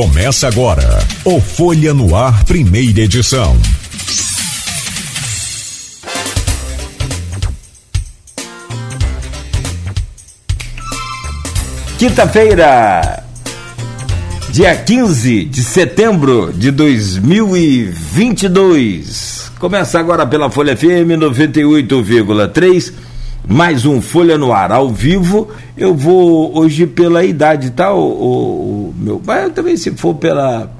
Começa agora o Folha no Ar, primeira edição. Quinta-feira, dia 15 de setembro de 2022. Começa agora pela Folha FM 98,3 mais um Folha no Ar ao vivo. Eu vou hoje pela idade, tá? O, o, o meu, mas também se for pela,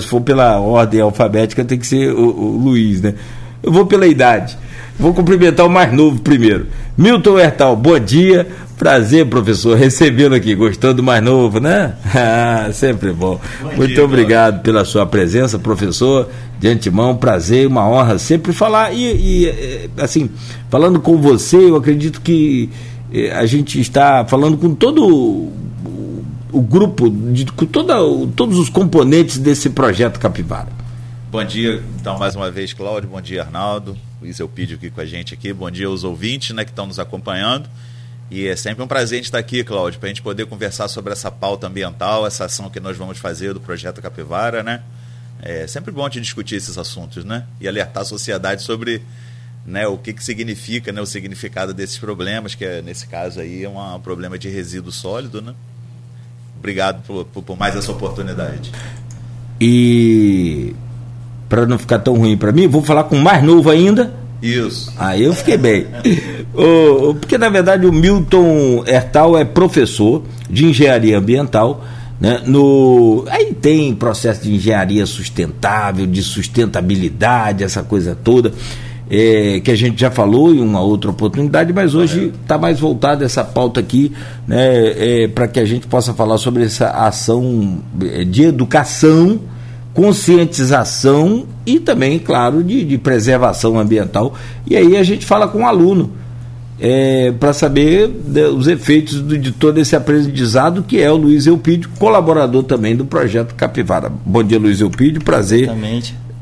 se for pela ordem alfabética tem que ser o, o Luiz, né? Eu vou pela idade. Vou cumprimentar o mais novo primeiro. Milton Hertal, bom dia. Prazer, professor, recebê-lo aqui. Gostou do mais novo, né? Ah, sempre bom. bom Muito dia, obrigado pela sua presença, professor. De antemão, prazer, uma honra sempre falar. E, e eh, assim, falando com você, eu acredito que eh, a gente está falando com todo o grupo, de, com toda, todos os componentes desse projeto Capivara. Bom dia, então, mais uma vez, Cláudio. Bom dia, Arnaldo. Luiz Elpidio aqui com a gente aqui. Bom dia aos ouvintes né, que estão nos acompanhando. E é sempre um prazer a gente estar aqui, Cláudio, para a gente poder conversar sobre essa pauta ambiental, essa ação que nós vamos fazer do projeto Capivara, né? É sempre bom te discutir esses assuntos, né? E alertar a sociedade sobre né, o que, que significa, né, o significado desses problemas, que é, nesse caso aí é um problema de resíduo sólido, né? Obrigado por, por, por mais essa oportunidade. E para não ficar tão ruim para mim, vou falar com o mais novo ainda, isso. Aí eu fiquei bem. o, porque, na verdade, o Milton Hertal é professor de engenharia ambiental. Né? No, aí tem processo de engenharia sustentável, de sustentabilidade, essa coisa toda. É, que a gente já falou em uma outra oportunidade, mas hoje está mais voltada essa pauta aqui né, é, para que a gente possa falar sobre essa ação é, de educação conscientização e também, claro, de, de preservação ambiental. E aí a gente fala com o aluno é, para saber de, os efeitos do, de todo esse aprendizado, que é o Luiz Eupídio, colaborador também do projeto Capivara. Bom dia, Luiz Eupídio, prazer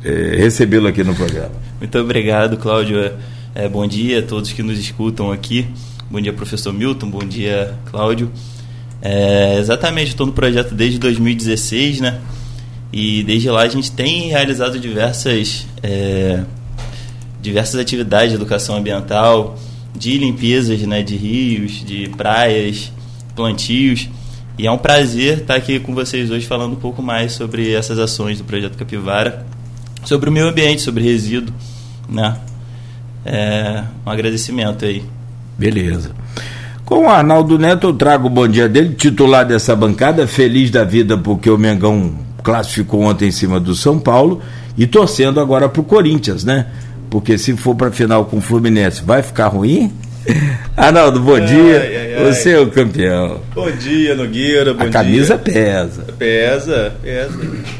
é, recebê-lo aqui no programa. Muito obrigado, Cláudio. É, bom dia a todos que nos escutam aqui. Bom dia, professor Milton. Bom dia, Cláudio. É, exatamente, estou no projeto desde 2016, né? E desde lá a gente tem realizado diversas, é, diversas atividades de educação ambiental, de limpezas né, de rios, de praias, plantios. E é um prazer estar aqui com vocês hoje falando um pouco mais sobre essas ações do Projeto Capivara, sobre o meio ambiente, sobre resíduo. Né? É, um agradecimento aí. Beleza. Com o Arnaldo Neto, eu trago o bom dia dele, titular dessa bancada, feliz da vida porque o Mengão classificou ontem em cima do São Paulo e torcendo agora para o Corinthians, né? Porque se for para final com o Fluminense, vai ficar ruim? Arnaldo, bom ai, dia. Ai, ai, Você é o campeão. Bom dia, Nogueira. Bom a camisa dia. pesa. Pesa, pesa.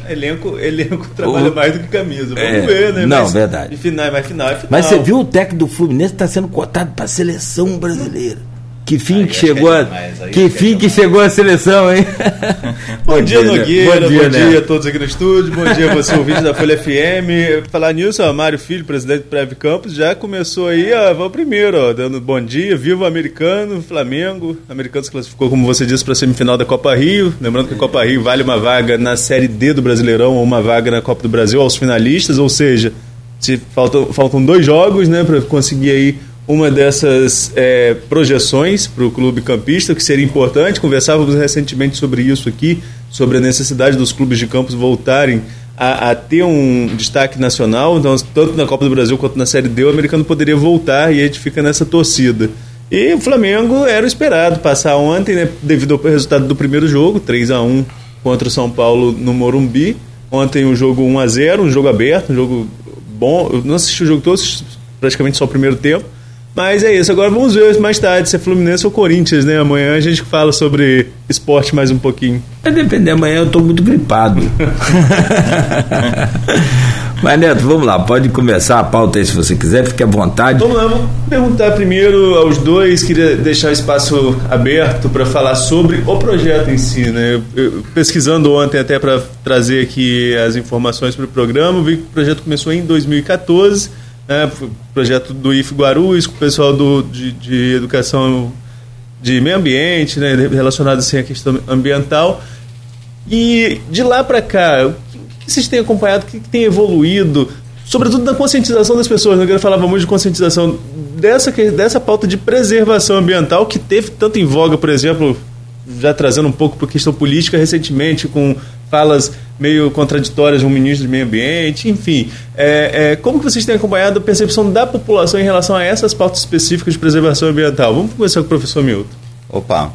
Elenco, elenco trabalha o... mais do que camisa. Vamos é, ver, né? Não, mas, verdade. Final, mas final é final. Mas você viu o técnico do Fluminense está sendo cotado para a seleção brasileira. Que fim que chegou é a, que fim que chegou a seleção, hein? bom, bom, dia, Nogueira, bom dia, bom dia, a todos aqui no estúdio, bom dia você ouvinte da Folha FM. Falar nisso, ó, Mário Filho, presidente do Preve Campos, já começou aí, ó, vamos primeiro, ó, dando bom dia, viva o americano, Flamengo, americano se classificou, como você disse, para a semifinal da Copa Rio, lembrando que a Copa Rio vale uma vaga na Série D do Brasileirão ou uma vaga na Copa do Brasil aos finalistas, ou seja, se faltam, faltam dois jogos, né, para conseguir aí uma dessas é, projeções para o clube campista, que seria importante. Conversávamos recentemente sobre isso aqui, sobre a necessidade dos clubes de campos voltarem a, a, ter um destaque nacional. Então, tanto na Copa do Brasil quanto na Série D, o americano poderia voltar e a gente fica nessa torcida. E o Flamengo era o esperado passar ontem, né, devido ao resultado do primeiro jogo, 3 a 1 contra o São Paulo no Morumbi. Ontem o um jogo 1 a 0 um jogo aberto, um jogo bom. Eu não assisti o jogo todo, praticamente só o primeiro tempo mas é isso, agora vamos ver mais tarde se é Fluminense ou Corinthians, né? Amanhã a gente fala sobre esporte mais um pouquinho. Vai depender, amanhã eu estou muito gripado. Mas Neto, vamos lá, pode começar a pauta aí se você quiser, fique à vontade. Vamos lá, vamos perguntar primeiro aos dois, queria deixar o espaço aberto para falar sobre o projeto em si, né? Eu, pesquisando ontem até para trazer aqui as informações para o programa, vi que o projeto começou em 2014 né, projeto do IF Guarulhos, com o pessoal do, de, de educação de meio ambiente, né, relacionado assim, à questão ambiental. E de lá para cá, o que vocês têm acompanhado, o que tem evoluído? Sobretudo na conscientização das pessoas, né? eu falava muito de conscientização dessa, dessa pauta de preservação ambiental que teve tanto em voga, por exemplo, já trazendo um pouco para a questão política recentemente, com falas meio contraditórias de um ministro do meio ambiente, enfim. É, é, como que vocês têm acompanhado a percepção da população em relação a essas pautas específicas de preservação ambiental? Vamos começar com o professor Milton. Opa,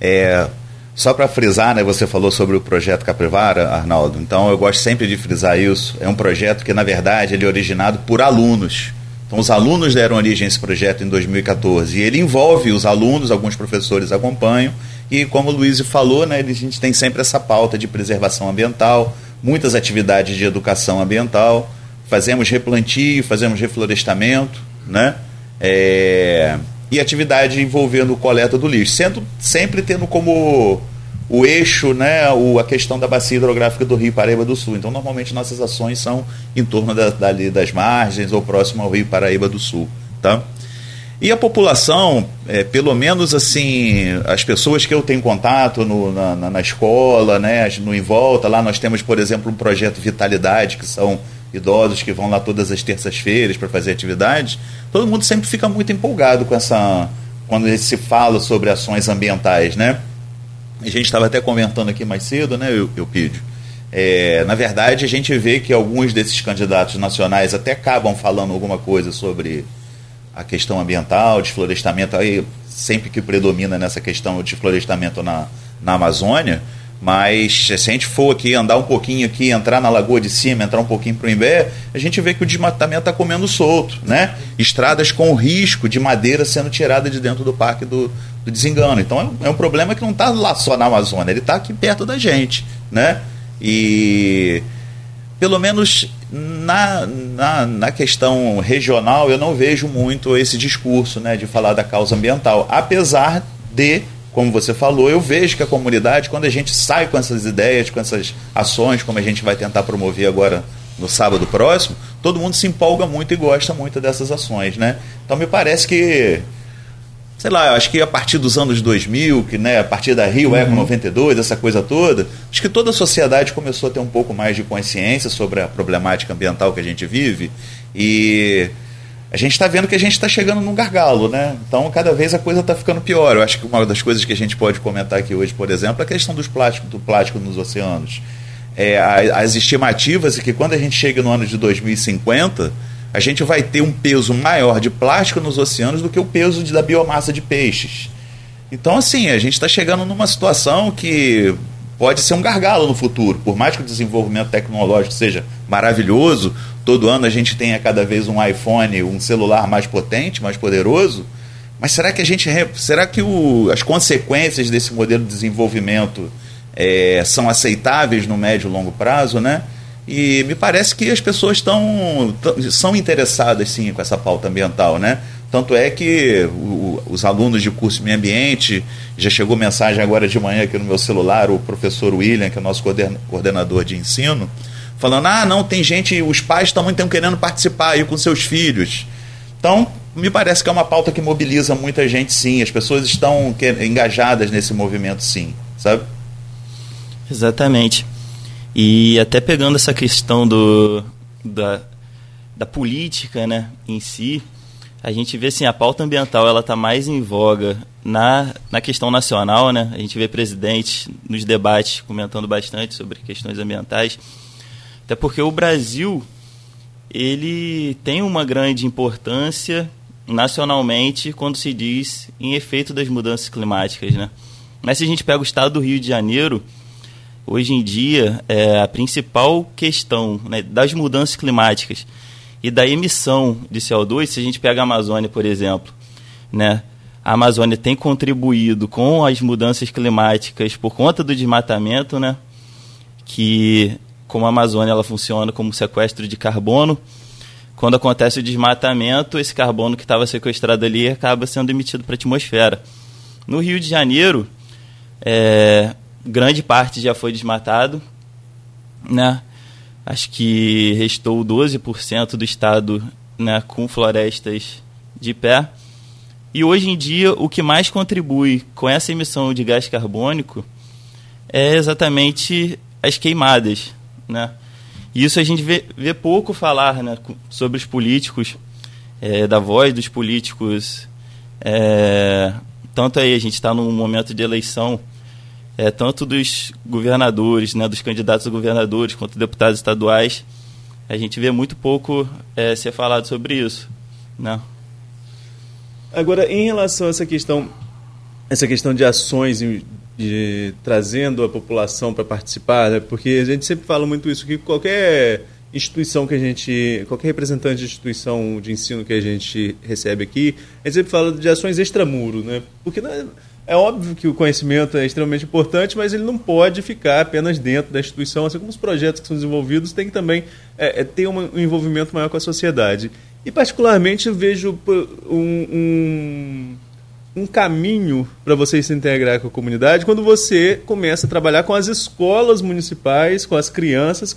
é, só para frisar, né, você falou sobre o projeto Capivara, Arnaldo, então eu gosto sempre de frisar isso. É um projeto que, na verdade, ele é originado por alunos. Então, os alunos deram origem a esse projeto em 2014 e ele envolve os alunos, alguns professores acompanham, e como o Luiz falou, né, a gente tem sempre essa pauta de preservação ambiental, muitas atividades de educação ambiental, fazemos replantio, fazemos reflorestamento, né? É, e atividade envolvendo coleta do lixo, sendo sempre tendo como o eixo, né, o, a questão da bacia hidrográfica do Rio Paraíba do Sul. Então, normalmente nossas ações são em torno da, dali das margens ou próximo ao Rio Paraíba do Sul, tá? E a população, é, pelo menos assim, as pessoas que eu tenho contato no, na, na, escola, né, no Em Volta, lá nós temos, por exemplo, um projeto Vitalidade, que são idosos que vão lá todas as terças-feiras para fazer atividades. Todo mundo sempre fica muito empolgado com essa. quando se fala sobre ações ambientais, né? A gente estava até comentando aqui mais cedo, né, eu, eu pido. É, na verdade, a gente vê que alguns desses candidatos nacionais até acabam falando alguma coisa sobre a questão ambiental, desflorestamento, aí sempre que predomina nessa questão de florestamento na, na Amazônia, mas se a gente for aqui andar um pouquinho aqui, entrar na Lagoa de Cima, entrar um pouquinho para o Imbé, a gente vê que o desmatamento está comendo solto, né? Estradas com risco de madeira sendo tirada de dentro do Parque do, do Desengano. Então é um, é um problema que não está lá só na Amazônia, ele está aqui perto da gente, né? E pelo menos na, na, na, questão regional, eu não vejo muito esse discurso né, de falar da causa ambiental. Apesar de, como você falou, eu vejo que a comunidade, quando a gente sai com essas ideias, com essas ações, como a gente vai tentar promover agora no sábado próximo, todo mundo se empolga muito e gosta muito dessas ações. Né? Então me parece que sei lá, acho que a partir dos anos 2000, que, né, a partir da Rio Eco 92, uhum. essa coisa toda, acho que toda a sociedade começou a ter um pouco mais de consciência sobre a problemática ambiental que a gente vive e a gente está vendo que a gente está chegando num gargalo, né? Então, cada vez a coisa está ficando pior. Eu acho que uma das coisas que a gente pode comentar aqui hoje, por exemplo, é a questão dos plásticos, do plástico nos oceanos. É, as estimativas é que quando a gente chega no ano de 2050 a gente vai ter um peso maior de plástico nos oceanos do que o peso de, da biomassa de peixes. Então, assim, a gente está chegando numa situação que pode ser um gargalo no futuro. Por mais que o desenvolvimento tecnológico seja maravilhoso, todo ano a gente tenha cada vez um iPhone, um celular mais potente, mais poderoso. Mas será que a gente. Será que o, as consequências desse modelo de desenvolvimento é, são aceitáveis no médio e longo prazo, né? E me parece que as pessoas estão são interessadas sim com essa pauta ambiental, né? Tanto é que o, os alunos de curso meio ambiente, já chegou mensagem agora de manhã aqui no meu celular, o professor William, que é o nosso coordenador de ensino, falando: ah, não, tem gente, os pais também estão querendo participar aí com seus filhos. Então, me parece que é uma pauta que mobiliza muita gente, sim. As pessoas estão engajadas nesse movimento, sim, sabe? Exatamente. E até pegando essa questão do, da, da política né, em si, a gente vê assim, a pauta ambiental ela está mais em voga na, na questão nacional, né? A gente vê presidentes nos debates comentando bastante sobre questões ambientais, até porque o Brasil ele tem uma grande importância nacionalmente quando se diz em efeito das mudanças climáticas, né? Mas se a gente pega o estado do Rio de Janeiro, hoje em dia, é, a principal questão né, das mudanças climáticas e da emissão de CO2, se a gente pega a Amazônia, por exemplo, né, a Amazônia tem contribuído com as mudanças climáticas por conta do desmatamento, né, que como a Amazônia ela funciona como sequestro de carbono, quando acontece o desmatamento, esse carbono que estava sequestrado ali acaba sendo emitido para a atmosfera. No Rio de Janeiro, é, grande parte já foi desmatado, né? Acho que restou 12% do estado né, com florestas de pé. E hoje em dia, o que mais contribui com essa emissão de gás carbônico é exatamente as queimadas, né? E isso a gente vê, vê pouco falar né, sobre os políticos, é, da voz dos políticos. É, tanto aí, a gente está num momento de eleição, é, tanto dos governadores, né, dos candidatos a governadores, quanto deputados estaduais, a gente vê muito pouco é, ser falado sobre isso. Né? Agora, em relação a essa questão, essa questão de ações de, trazendo a população para participar, né? porque a gente sempre fala muito isso, que qualquer instituição que a gente, qualquer representante de instituição de ensino que a gente recebe aqui, a gente sempre fala de ações extramuro, né? Porque é, é óbvio que o conhecimento é extremamente importante, mas ele não pode ficar apenas dentro da instituição, assim como os projetos que são desenvolvidos têm que também é, é, ter um envolvimento maior com a sociedade. E particularmente vejo um, um um caminho para você se integrar com a comunidade quando você começa a trabalhar com as escolas municipais, com as crianças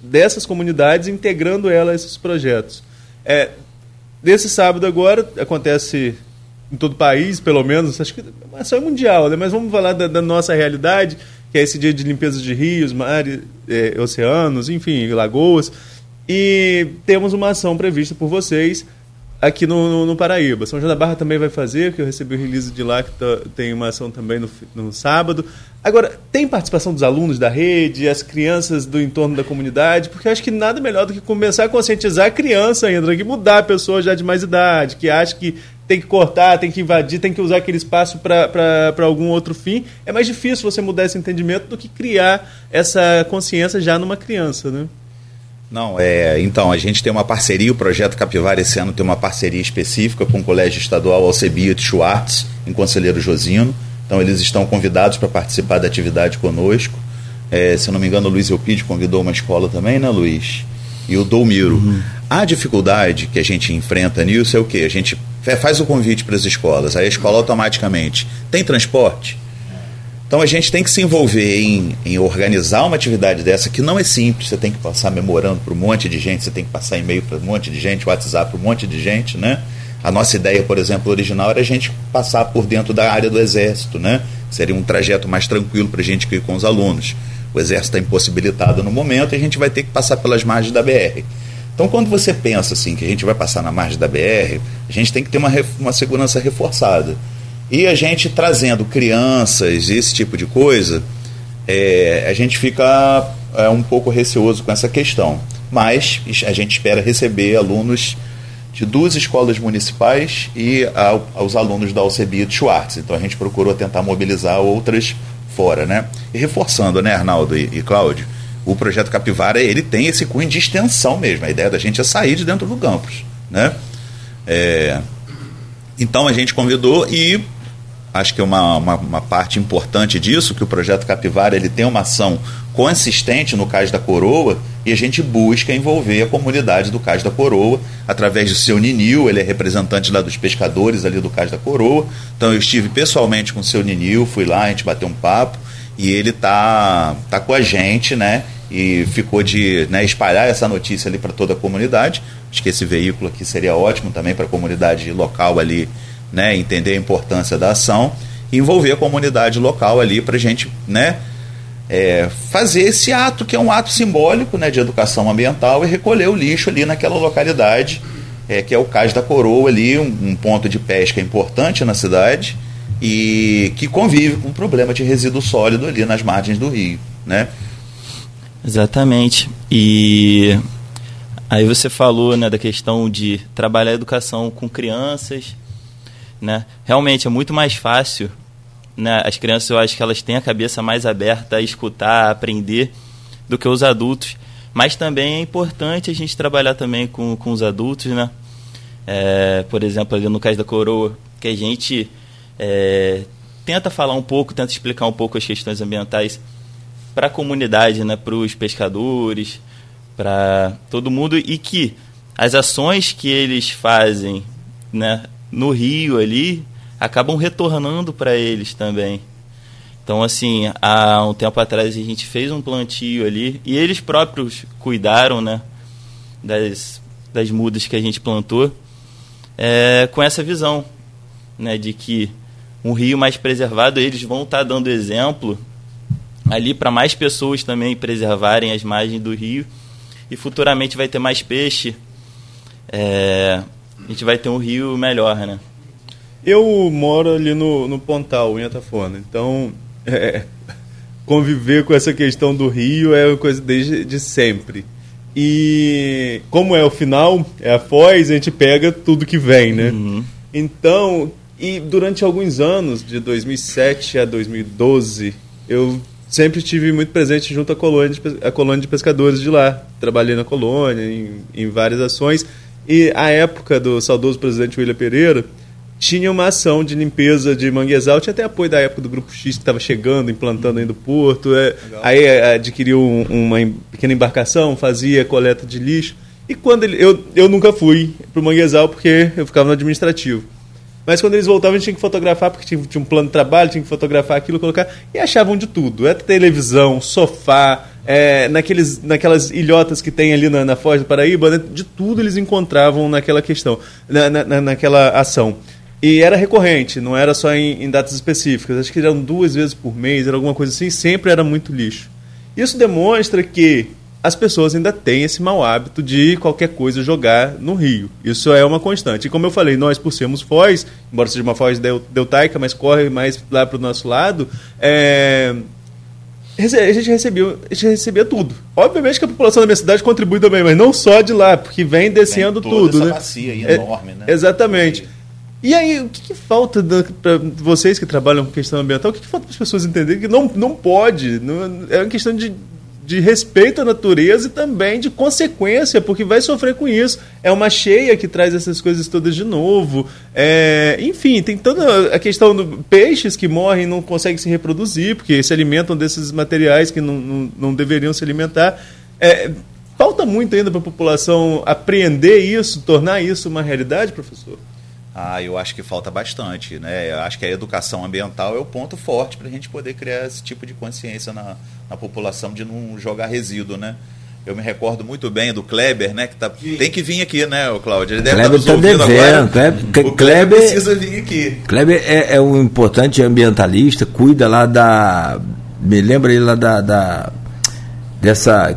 dessas comunidades, integrando elas a esses projetos. É, desse sábado agora, acontece em todo o país, pelo menos, acho que a ação é mundial, né? mas vamos falar da, da, nossa realidade, que é esse dia de limpeza de rios, mares, é, oceanos, enfim, lagoas. E temos uma ação prevista por vocês aqui no, no, no, Paraíba. São João da Barra também vai fazer, que eu recebi o release de lá, que tá, tem uma ação também no, no sábado. Agora, tem participação dos alunos da rede, as crianças do entorno da comunidade, porque acho que nada melhor do que começar a conscientizar a criança ainda, que mudar a pessoa já de mais idade, que acha que tem que cortar, tem que invadir, tem que usar aquele espaço para algum outro fim. É mais difícil você mudar esse entendimento do que criar essa consciência já numa criança, né? Não, é, então, a gente tem uma parceria, o Projeto Capivara esse ano tem uma parceria específica com o Colégio Estadual Alcebiades Schwartz, em Conselheiro Josino. Então, eles estão convidados para participar da atividade conosco. É, se não me engano, o Luiz Eupide convidou uma escola também, né, Luiz? E o Doumiro. Uhum. A dificuldade que a gente enfrenta nisso é o quê? A gente faz o convite para as escolas, aí a escola automaticamente tem transporte? Então a gente tem que se envolver em, em, organizar uma atividade dessa que não é simples. Você tem que passar memorando para um monte de gente, você tem que passar e-mail para um monte de gente, WhatsApp para um monte de gente, né? A nossa ideia, por exemplo, original era a gente passar por dentro da área do exército, né? Seria um trajeto mais tranquilo para a gente ir com os alunos. O exército está impossibilitado no momento e a gente vai ter que passar pelas margens da BR. Então, quando você pensa assim que a gente vai passar na margem da BR, a gente tem que ter uma, uma segurança reforçada. E a gente trazendo crianças, esse tipo de coisa, é, a gente fica é, um pouco receoso com essa questão. Mas a gente espera receber alunos de duas escolas municipais e ao, aos alunos da Alcebia de Schwartz. Então a gente procurou tentar mobilizar outras fora, né? E reforçando, né, Arnaldo e, e Cláudio, o projeto Capivara ele tem esse cunho de extensão mesmo. A ideia da gente é sair de dentro do campus, né? É, então a gente convidou e acho que é uma, uma, uma, parte importante disso, que o projeto Capivara ele tem uma ação consistente no Cais da Coroa e a gente busca envolver a comunidade do Cais da Coroa através do seu Ninil, ele é representante lá dos pescadores ali do Cais da Coroa. Então eu estive pessoalmente com o seu Ninil, fui lá, a gente bateu um papo e ele tá tá com a gente, né? E ficou de né, espalhar essa notícia ali para toda a comunidade. Acho que esse veículo aqui seria ótimo também para a comunidade local ali né, entender a importância da ação e envolver a comunidade local ali para gente né, é, fazer esse ato, que é um ato simbólico né, de educação ambiental, e recolher o lixo ali naquela localidade, é, que é o Cais da Coroa ali, um, um ponto de pesca importante na cidade e que convive com o problema de resíduo sólido ali nas margens do rio, né? Exatamente. E aí você falou né, da questão de trabalhar a educação com crianças né? Realmente é muito mais fácil, né? As crianças eu acho que elas têm a cabeça mais aberta a escutar, a aprender do que os adultos. Mas também é importante a gente trabalhar também com, com os adultos, né? É, por exemplo, ali no caso da coroa, que a gente é, tenta falar um pouco, tenta explicar um pouco as questões ambientais para a comunidade, né, para os pescadores, para todo mundo e que as ações que eles fazem, né, no rio ali acabam retornando para eles também. Então, assim, há um tempo atrás a gente fez um plantio ali e eles próprios cuidaram, né, das, das mudas que a gente plantou, é, com essa visão, né, de que um rio mais preservado, eles vão estar tá dando exemplo ali para mais pessoas também preservarem as margens do rio e futuramente vai ter mais peixe. É, a gente vai ter um rio melhor, né? Eu moro ali no, no Pontal, em Atafona, então é, conviver com essa questão do rio é uma coisa desde de sempre. E como é o final, é a foz, a gente pega tudo que vem, né? Uhum. Então, e durante alguns anos, de 2007 a 2012, eu sempre estive muito presente junto à colônia de, à colônia de pescadores de lá. Trabalhei na colônia, em, em várias ações. E a época do saudoso presidente William Pereira, tinha uma ação de limpeza de manguezal, tinha até apoio da época do Grupo X que estava chegando, implantando aí no porto. É, aí é, adquiriu um, uma pequena embarcação, fazia coleta de lixo. E quando ele, eu, eu nunca fui para o manguezal porque eu ficava no administrativo. Mas quando eles voltavam, a gente tinha que fotografar, porque tinha, tinha um plano de trabalho, tinha que fotografar aquilo, colocar. E achavam de tudo. É televisão, sofá, é, naqueles, naquelas ilhotas que tem ali na, na Foz do Paraíba, né? de tudo eles encontravam naquela questão, na, na, naquela ação. E era recorrente, não era só em, em, datas específicas. Acho que eram duas vezes por mês, era alguma coisa assim, sempre era muito lixo. Isso demonstra que as pessoas ainda têm esse mau hábito de qualquer coisa jogar no rio. Isso é uma constante. E como eu falei, nós, por sermos foz, embora seja uma foz deltaica, mas corre mais lá para o nosso lado, é... a gente recebia, a gente recebia tudo. Obviamente que a população da minha cidade contribui também, mas não só de lá, porque vem descendo vem tudo. Essa né? bacia aí é, enorme, né? Exatamente. E aí, o que, que falta para vocês que trabalham com questão ambiental? O que, que falta para as pessoas entenderem que não, não pode? Não, é uma questão de, de respeito à natureza e também de consequência, porque vai sofrer com isso. É uma cheia que traz essas coisas todas de novo. É, enfim, tem toda a questão dos peixes que morrem e não conseguem se reproduzir, porque se alimentam desses materiais que não, não, não deveriam se alimentar. É, falta muito ainda para a população apreender isso, tornar isso uma realidade, professor? Ah, eu acho que falta bastante, né? Eu acho que a educação ambiental é o ponto forte para a gente poder criar esse tipo de consciência na, na população de não jogar resíduo, né? Eu me recordo muito bem do Kleber, né? Que tá, tem que vir aqui, né, o Cláudio? Ele deve Kleber estar tá devendo. Agora. Kleber, o Kleber precisa vir aqui. Kleber é, é um importante ambientalista, cuida lá da. Me lembra ele lá da, da. dessa.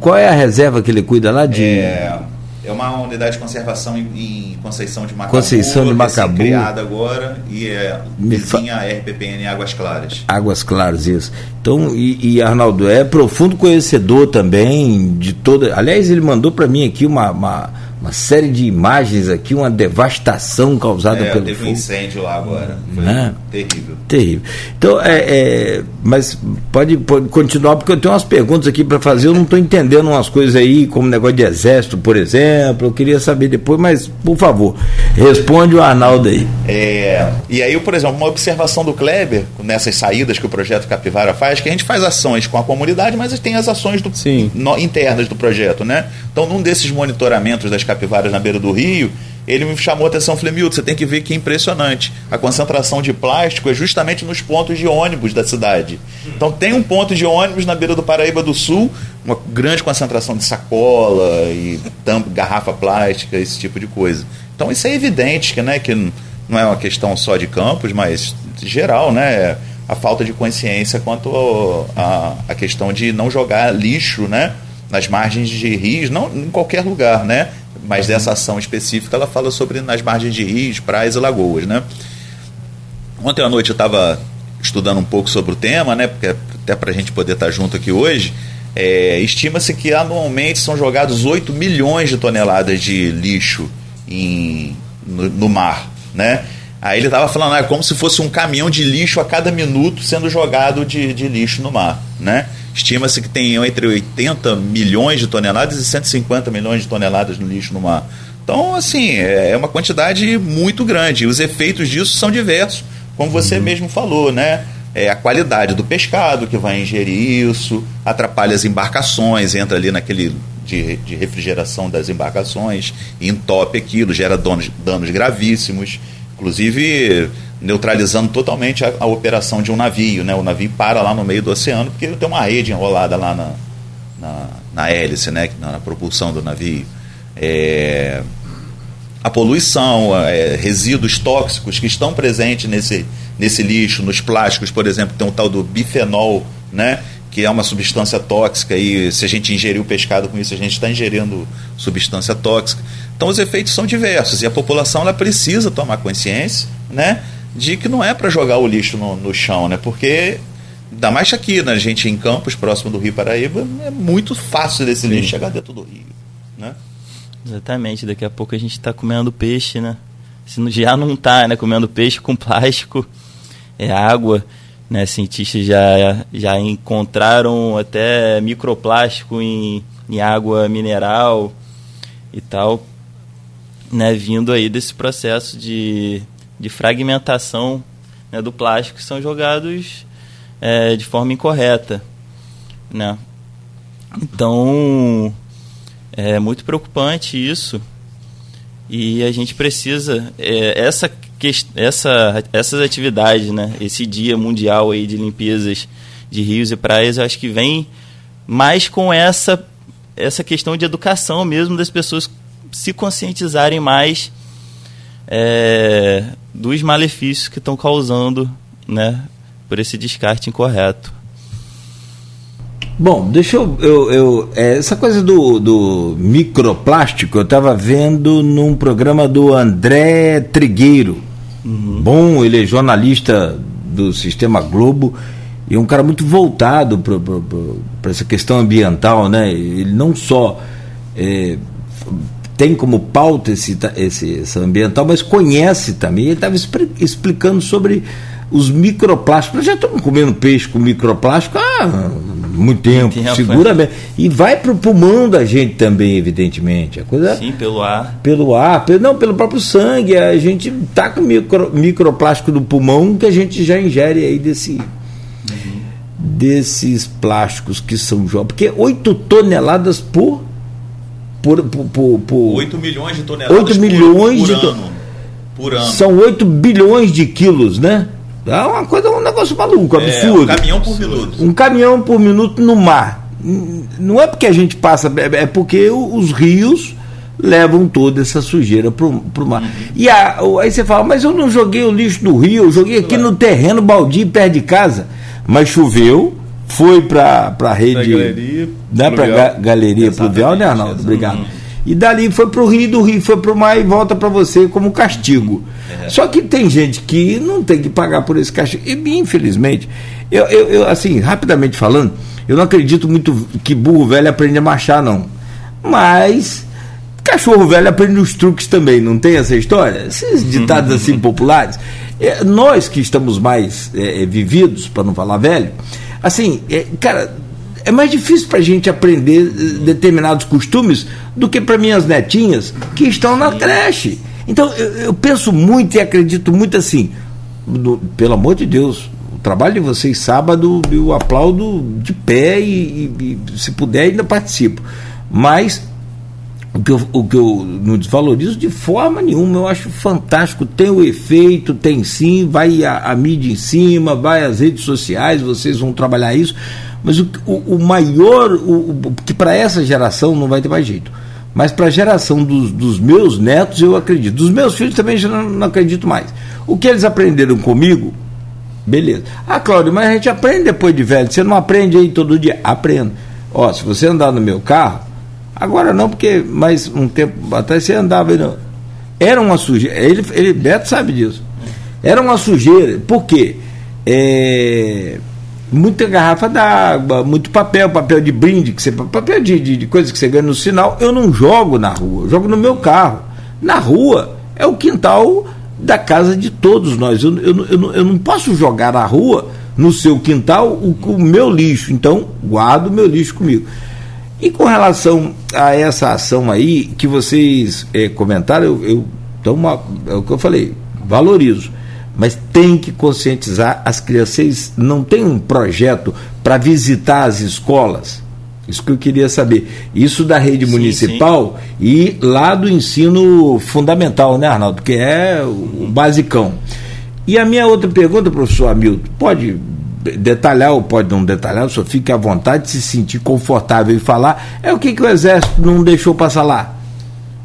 Qual é a reserva que ele cuida lá de. É é uma unidade de conservação em, em Conceição de Macabu. Conceição de Macabu. criada agora e é vizinha a RPPN Águas Claras. Águas Claras, isso. Então, e, e, Arnaldo é profundo conhecedor também de toda. Aliás, ele mandou para mim aqui uma, uma uma série de imagens aqui, uma devastação causada é, pelo teve fogo. um incêndio lá agora. Foi né? terrível. Terrível. Então, é, é, mas pode, pode continuar, porque eu tenho umas perguntas aqui para fazer. Eu não estou entendendo umas coisas aí, como negócio de exército, por exemplo. Eu queria saber depois, mas, por favor, responde o Arnaldo aí. É, e aí, por exemplo, uma observação do Kleber, nessas saídas que o projeto Capivara faz, que a gente faz ações com a comunidade, mas tem as ações do, no, internas do projeto, né? Então, num desses monitoramentos das capivaras na beira do rio, ele me chamou a atenção, falei, Milton, você tem que ver que é impressionante. A concentração de plástico é justamente nos pontos de ônibus da cidade. Então tem um ponto de ônibus na beira do Paraíba do Sul, uma grande concentração de sacola e tampa, garrafa plástica, esse tipo de coisa. Então isso é evidente que, né, que não é uma questão só de campos, mas geral, né? A falta de consciência quanto à questão de não jogar lixo, né? Nas margens de rios, não em qualquer lugar, né? Mas dessa ação específica ela fala sobre nas margens de rios, praias e lagoas, né? Ontem à noite eu estava estudando um pouco sobre o tema, né? Porque até para a gente poder estar tá junto aqui hoje, é, estima-se que anualmente são jogados 8 milhões de toneladas de lixo em, no, no mar, né? Aí ele estava falando, ah, é como se fosse um caminhão de lixo a cada minuto sendo jogado de, de lixo no mar, né? Estima-se que tem entre 80 milhões de toneladas e 150 milhões de toneladas no lixo no mar. Então, assim, é, é uma quantidade muito grande. E os efeitos disso são diversos, como você uhum. mesmo falou, né? É a qualidade do pescado que vai ingerir isso, atrapalha as embarcações, entra ali naquele de, de refrigeração das embarcações, entope aquilo, gera danos, danos gravíssimos. Inclusive, neutralizando totalmente a, a, operação de um navio. Né? O navio para lá no meio do oceano porque tem uma rede enrolada lá na, na, na hélice, né? na, na propulsão do navio. É, a poluição, é, resíduos tóxicos que estão presentes nesse, nesse lixo, nos plásticos, por exemplo, tem um tal do bifenol né? Que é uma substância tóxica e se a gente ingerir o pescado com isso, a gente está ingerindo substância tóxica. Então os efeitos são diversos e a população ela precisa tomar consciência, né? De que não é para jogar o lixo no, no chão, né? Porque Ainda mais aqui, né? A gente em Campos, próximo do Rio Paraíba, é muito fácil desse lixo chegar dentro do rio, né? Exatamente, daqui a pouco a gente está comendo peixe, né? Se já não está, né? Comendo peixe com plástico, é água, né? Cientistas já, já encontraram até microplástico em, em água mineral e tal, né? Vindo aí desse processo de, de fragmentação né, do plástico que são jogados é, de forma incorreta, né? Então é muito preocupante isso e a gente precisa é, essa essa essas atividades, né? Esse dia mundial aí de limpezas de rios e praias, eu acho que vem mais com essa essa questão de educação mesmo das pessoas se conscientizarem mais é, dos malefícios que estão causando, né, por esse descarte incorreto. Bom, deixa eu. eu, eu é, essa coisa do, do microplástico eu estava vendo num programa do André Trigueiro. Uhum. Bom, ele é jornalista do Sistema Globo e um cara muito voltado para essa questão ambiental, né? Ele não só é, tem como pauta esse, esse, esse ambiental, mas conhece também. Ele estava explicando sobre os microplásticos. Nós já estamos comendo peixe com microplástico há muito tempo, tempo seguramente. É. E vai para o pulmão da gente também, evidentemente. A coisa, Sim, pelo ar. Pelo ar, pelo, não, pelo próprio sangue. A gente está com micro, microplástico no pulmão que a gente já ingere aí desse. Uhum. Desses plásticos que são jovens. Porque 8 toneladas por. Por, por, por, por 8 milhões de toneladas 8 milhões por, de ano. Por ano. São 8 bilhões de quilos, né? É uma coisa, um negócio maluco, absurdo. É, um caminhão por minuto. Um caminhão por minuto no mar. Não é porque a gente passa, é, é porque os rios levam toda essa sujeira para o mar. Uhum. E a, aí você fala, mas eu não joguei o lixo no rio, eu joguei aqui no terreno baldio perto de casa. Mas choveu, foi para a rede. Pra galeria, né, para ga, galeria pluvial, né, Arnaldo? Obrigado. E dali foi para o rio, do rio foi para o mar e volta para você como castigo. É. Só que tem gente que não tem que pagar por esse castigo. E, infelizmente, eu, eu, eu, assim, rapidamente falando, eu não acredito muito que burro velho aprende a marchar, não. Mas cachorro velho aprende os truques também, não tem essa história? Esses ditados assim populares. É, nós que estamos mais é, é vividos, para não falar velho, assim, é, cara, é mais difícil para a gente aprender eh, determinados costumes do que para minhas netinhas que estão na creche. Então, eu, eu penso muito e acredito muito assim, no, pelo amor de Deus, o trabalho de vocês sábado eu aplaudo de pé e, e, e se puder ainda participo. Mas o que, eu, o que eu não desvalorizo de forma nenhuma, eu acho fantástico, tem o efeito, tem sim, vai a, a mídia em cima, vai as redes sociais, vocês vão trabalhar isso, mas o, o, o maior, o, o que para essa geração não vai ter mais jeito mas para a geração dos, dos, meus netos eu acredito. Dos meus filhos também já não, não, acredito mais. O que eles aprenderam comigo, beleza. Ah, Cláudio, mas a gente aprende depois de velho. Você não aprende aí todo dia? Aprendo. Ó, se você andar no meu carro, agora não, porque mais um tempo atrás você andava. Não. Era uma sujeira. Ele, ele, Beto sabe disso. Era uma sujeira. Por quê? É muita garrafa d'água, muito papel, papel de brinde, que você, papel de, de, de coisa que você ganha no sinal. Eu não jogo na rua, eu jogo no meu carro. Na rua é o quintal da casa de todos nós. Eu, eu, eu, eu não posso jogar na rua, no seu quintal, o, o meu lixo. Então, guardo o meu lixo comigo. E com relação a essa ação aí, que vocês é, comentaram, eu, eu então, uma, é o que eu falei, valorizo mas tem que conscientizar as crianças. Vocês não tem um projeto para visitar as escolas? Isso que eu queria saber. Isso da rede sim, municipal sim. e lá do ensino fundamental, né, Arnaldo? Que é o basicão. E a minha outra pergunta, professor Hamilton, pode detalhar ou pode não detalhar, só fique à vontade, se sentir confortável em falar, é o que, que o Exército não deixou passar lá?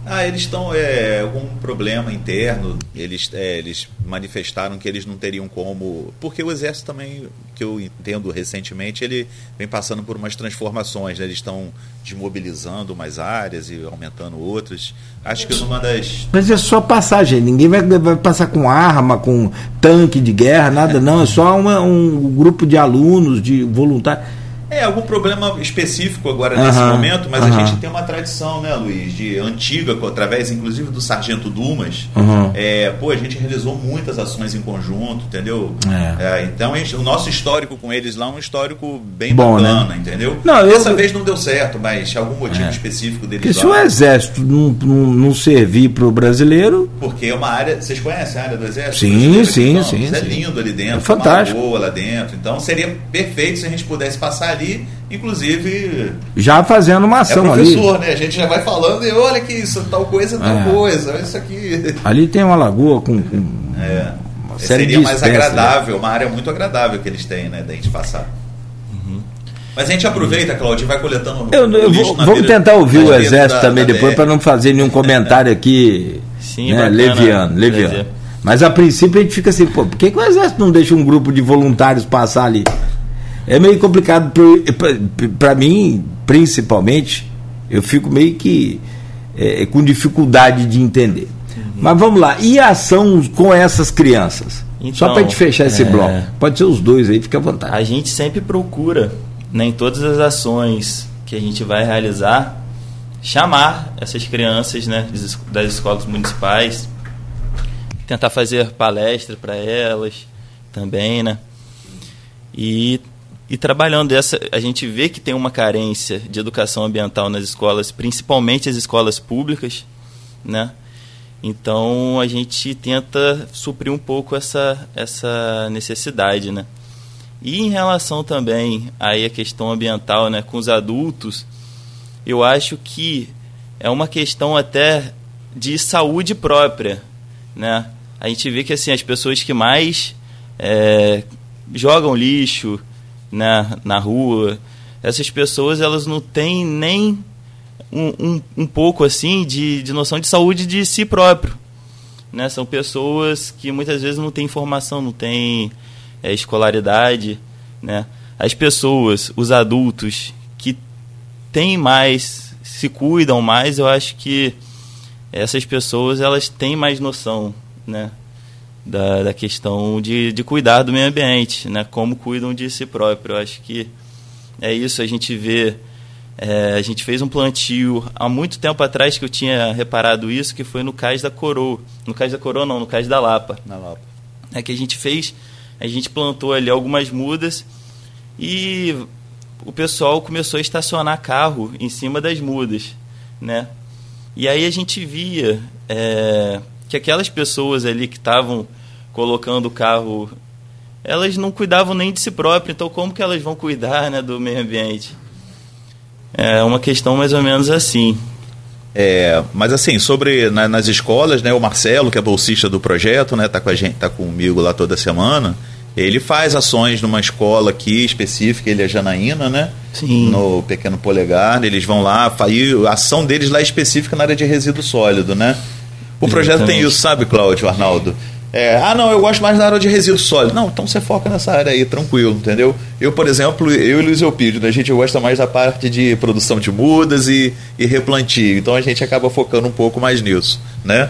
Ah, eles estão. É, algum problema interno. Eles, é, eles manifestaram que eles não teriam como. Porque o Exército também, que eu entendo recentemente, ele vem passando por umas transformações. Né? Eles estão desmobilizando umas áreas e aumentando outras. Acho que numa das. Mas é só passagem. Ninguém vai, vai passar com arma, com tanque de guerra, nada, não. É só uma, um grupo de alunos, de voluntários é, algum problema específico agora nesse momento, mas a gente tem uma tradição, né, Luiz, de antiga, através inclusive do Sargento Dumas. Uhum. É, pô, a gente realizou muitas ações em conjunto, entendeu? É. É, então gente, o nosso histórico com eles lá é um histórico bem Bom, né? bacana, né? entendeu? Não, Dessa eu... vez não deu certo, mas algum motivo é. específico deles Porque lá. se o exército não, não, não servir para o brasileiro. Porque é uma área. Vocês conhecem a área do exército? Sim, sim, sim. Isso é lindo ali dentro. É fantástico. Uma lá dentro. Então seria perfeito se a gente pudesse passar ali ali, inclusive. Já fazendo uma ação é professor, ali. né? A gente já vai falando e olha que isso, tal coisa, tal é. coisa, isso aqui. Ali tem uma lagoa com. com é. Seria mais agradável, uma área muito agradável que eles têm, né? Da gente passar. Uhum. Mas a gente aproveita, Claudio, e vai coletando. Eu, eu vou, vamos tentar ouvir o Exército da, também da depois, para não fazer nenhum comentário aqui Sim, né, leviano. leviano. Mas a princípio a gente fica assim, pô, por que, que o Exército não deixa um grupo de voluntários passar ali? É meio complicado para mim, principalmente. Eu fico meio que é, com dificuldade de entender. Uhum. Mas vamos lá, e a ação com essas crianças? Então, Só para gente fechar esse é... bloco. Pode ser os dois aí, fica à vontade. A gente sempre procura, né, em todas as ações que a gente vai realizar, chamar essas crianças né, das escolas municipais, tentar fazer palestra para elas também, né? E e trabalhando essa, a gente vê que tem uma carência de educação ambiental nas escolas, principalmente as escolas públicas, né? Então a gente tenta suprir um pouco essa, essa necessidade, né? E em relação também aí a questão ambiental, né, com os adultos, eu acho que é uma questão até de saúde própria, né? A gente vê que assim as pessoas que mais é, jogam lixo, né, na rua, essas pessoas elas não têm nem um, um, um pouco assim de, de noção de saúde de si próprio. Né? São pessoas que muitas vezes não têm informação, não têm é, escolaridade. Né? As pessoas, os adultos que têm mais, se cuidam mais, eu acho que essas pessoas elas têm mais noção né? Da, da questão de, de cuidar do meio ambiente, né? Como cuidam de si próprio. Eu acho que é isso. A gente vê, é, a gente fez um plantio há muito tempo atrás que eu tinha reparado isso, que foi no Cais da Coroa. No Cais da Coroa não, no Cais da Lapa. Na Lapa. É que a gente fez, a gente plantou ali algumas mudas e o pessoal começou a estacionar carro em cima das mudas, né? E aí a gente via é, que aquelas pessoas ali que estavam colocando o carro, elas não cuidavam nem de si próprias, então como que elas vão cuidar né, do meio ambiente? É uma questão mais ou menos assim. É, mas assim, sobre na, nas escolas, né, o Marcelo, que é bolsista do projeto, né, tá com a gente, tá comigo lá toda semana. Ele faz ações numa escola aqui específica, ele é Janaína, né? Sim. No Pequeno Polegar, eles vão lá, a ação deles lá é específica na área de resíduo sólido, né? O projeto Exatamente. tem isso, sabe, Cláudio, Arnaldo? É, ah, não, eu gosto mais da área de resíduo sólido. Não, então você foca nessa área aí, tranquilo, entendeu? Eu, por exemplo, eu e Luiz Eupídio, né, a gente gosta mais da parte de produção de mudas e, e replantio. Então a gente acaba focando um pouco mais nisso, né?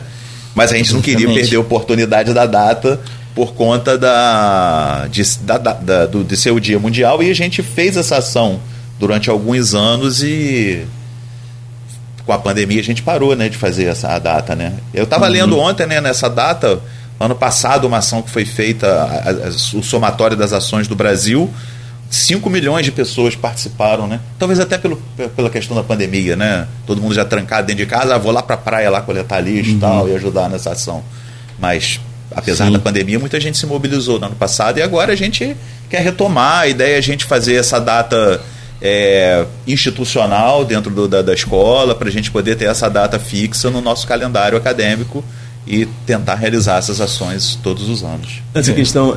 Mas a gente não queria perder a oportunidade da data por conta da, de, da, da, do, de ser o Dia Mundial e a gente fez essa ação durante alguns anos e com a pandemia a gente parou né, de fazer essa data. Né? Eu estava uhum. lendo ontem, né, nessa data, ano passado, uma ação que foi feita, a, a, o somatório das ações do Brasil. 5 milhões de pessoas participaram, né? Talvez até pelo, pela questão da pandemia, né? Todo mundo já trancado dentro de casa, ah, vou lá para a praia lá coletar lixo e uhum. tal e ajudar nessa ação. Mas apesar Sim. da pandemia, muita gente se mobilizou no ano passado e agora a gente quer retomar a ideia é a gente fazer essa data é, institucional dentro do, da, da escola, para a gente poder ter essa data fixa no nosso calendário acadêmico e tentar realizar essas ações todos os anos. Essa questão.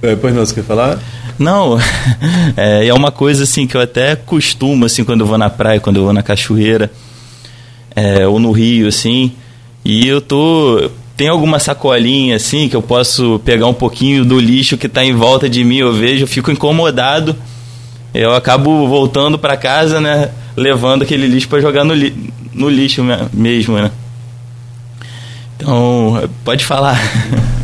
É, pois não, você quer falar? Não, é, é uma coisa assim que eu até costumo, assim, quando eu vou na praia, quando eu vou na cachoeira. é, ou no rio, assim. E eu tô. Tem alguma sacolinha assim que eu posso pegar um pouquinho do lixo que está em volta de mim, eu vejo, eu fico incomodado. Eu acabo voltando para casa, né? Levando aquele lixo para jogar no, li no lixo mesmo, né? Então, pode falar.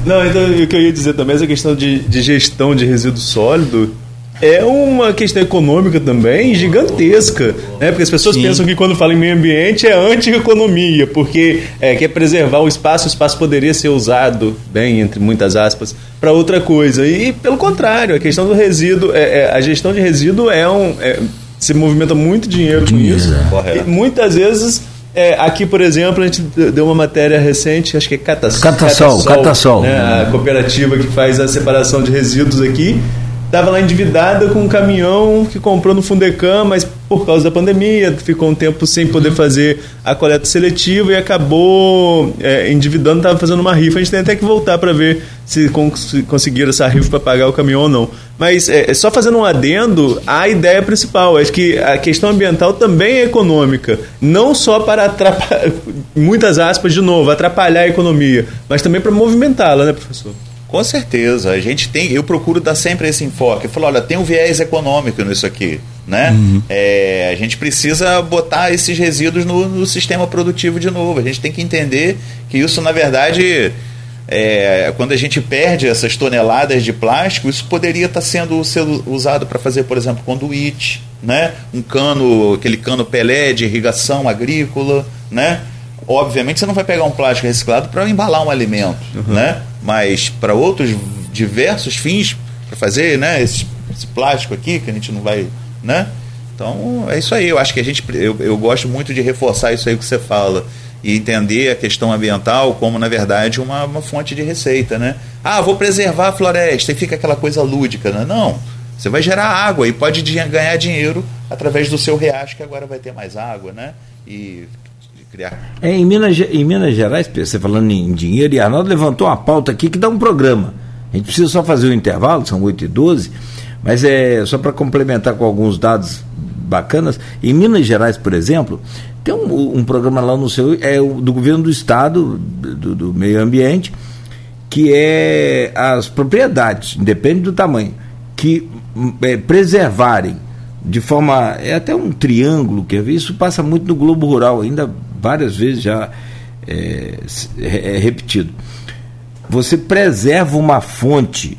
Não, então o que eu ia dizer também, essa questão de, de gestão de resíduo sólido, é uma questão econômica também gigantesca, né? Porque as pessoas Sim. pensam que quando fala em meio ambiente é anti-economia, porque é, quer preservar o espaço, o espaço poderia ser usado, bem, entre muitas aspas, para outra coisa. E pelo contrário, a questão do resíduo, é, é, a gestão de resíduo é um. É, se movimenta muito dinheiro, dinheiro com isso. É. E muitas vezes é, aqui, por exemplo, a gente deu uma matéria recente, acho que é Catasol. Catasol, Catasol. Né, a cooperativa que faz a separação de resíduos aqui estava lá endividada com um caminhão que comprou no Fundecam, mas por causa da pandemia ficou um tempo sem poder fazer a coleta seletiva e acabou é, endividando, estava fazendo uma rifa. A gente tem até que voltar para ver se cons conseguiram essa rifa para pagar o caminhão ou não. Mas é, só fazendo um adendo, a ideia principal, acho que a questão ambiental também é econômica, não só para atrapalhar, muitas aspas de novo, atrapalhar a economia, mas também para movimentá-la, né, professor? Com certeza. A gente tem, eu procuro dar sempre esse enfoque. Eu falo, olha, tem um viés econômico nisso aqui. Né? Uhum. É, a gente precisa botar esses resíduos no, no, sistema produtivo de novo. A gente tem que entender que isso, na verdade, é, quando a gente perde essas toneladas de plástico, isso poderia estar sendo, sendo usado para fazer, por exemplo, conduíte, né? um cano, aquele cano Pelé de irrigação agrícola. Né? Obviamente, você não vai pegar um plástico reciclado para embalar um alimento. Uhum. Né? Mas para outros diversos fins, para fazer né, esse, esse, plástico aqui, que a gente não vai. Né? Então é isso aí. Eu acho que a gente. Eu, eu gosto muito de reforçar isso aí que você fala. E entender a questão ambiental como, na verdade, uma, uma fonte de receita. Né? Ah, vou preservar a floresta e fica aquela coisa lúdica. Né? Não. Você vai gerar água e pode ganhar dinheiro através do seu riacho, que agora vai ter mais água, né? E criar. É, em, Minas, em Minas Gerais, você falando em dinheiro, e Arnaldo levantou uma pauta aqui que dá um programa. A gente precisa só fazer o um intervalo, são 8 e 12 mas é só para complementar com alguns dados bacanas. Em Minas Gerais, por exemplo, tem um, um programa lá no seu, é o, do governo do estado, do, do meio ambiente, que é as propriedades, independe do tamanho, que é, preservarem de forma. É até um triângulo, que isso passa muito no Globo Rural, ainda várias vezes já é, é repetido. Você preserva uma fonte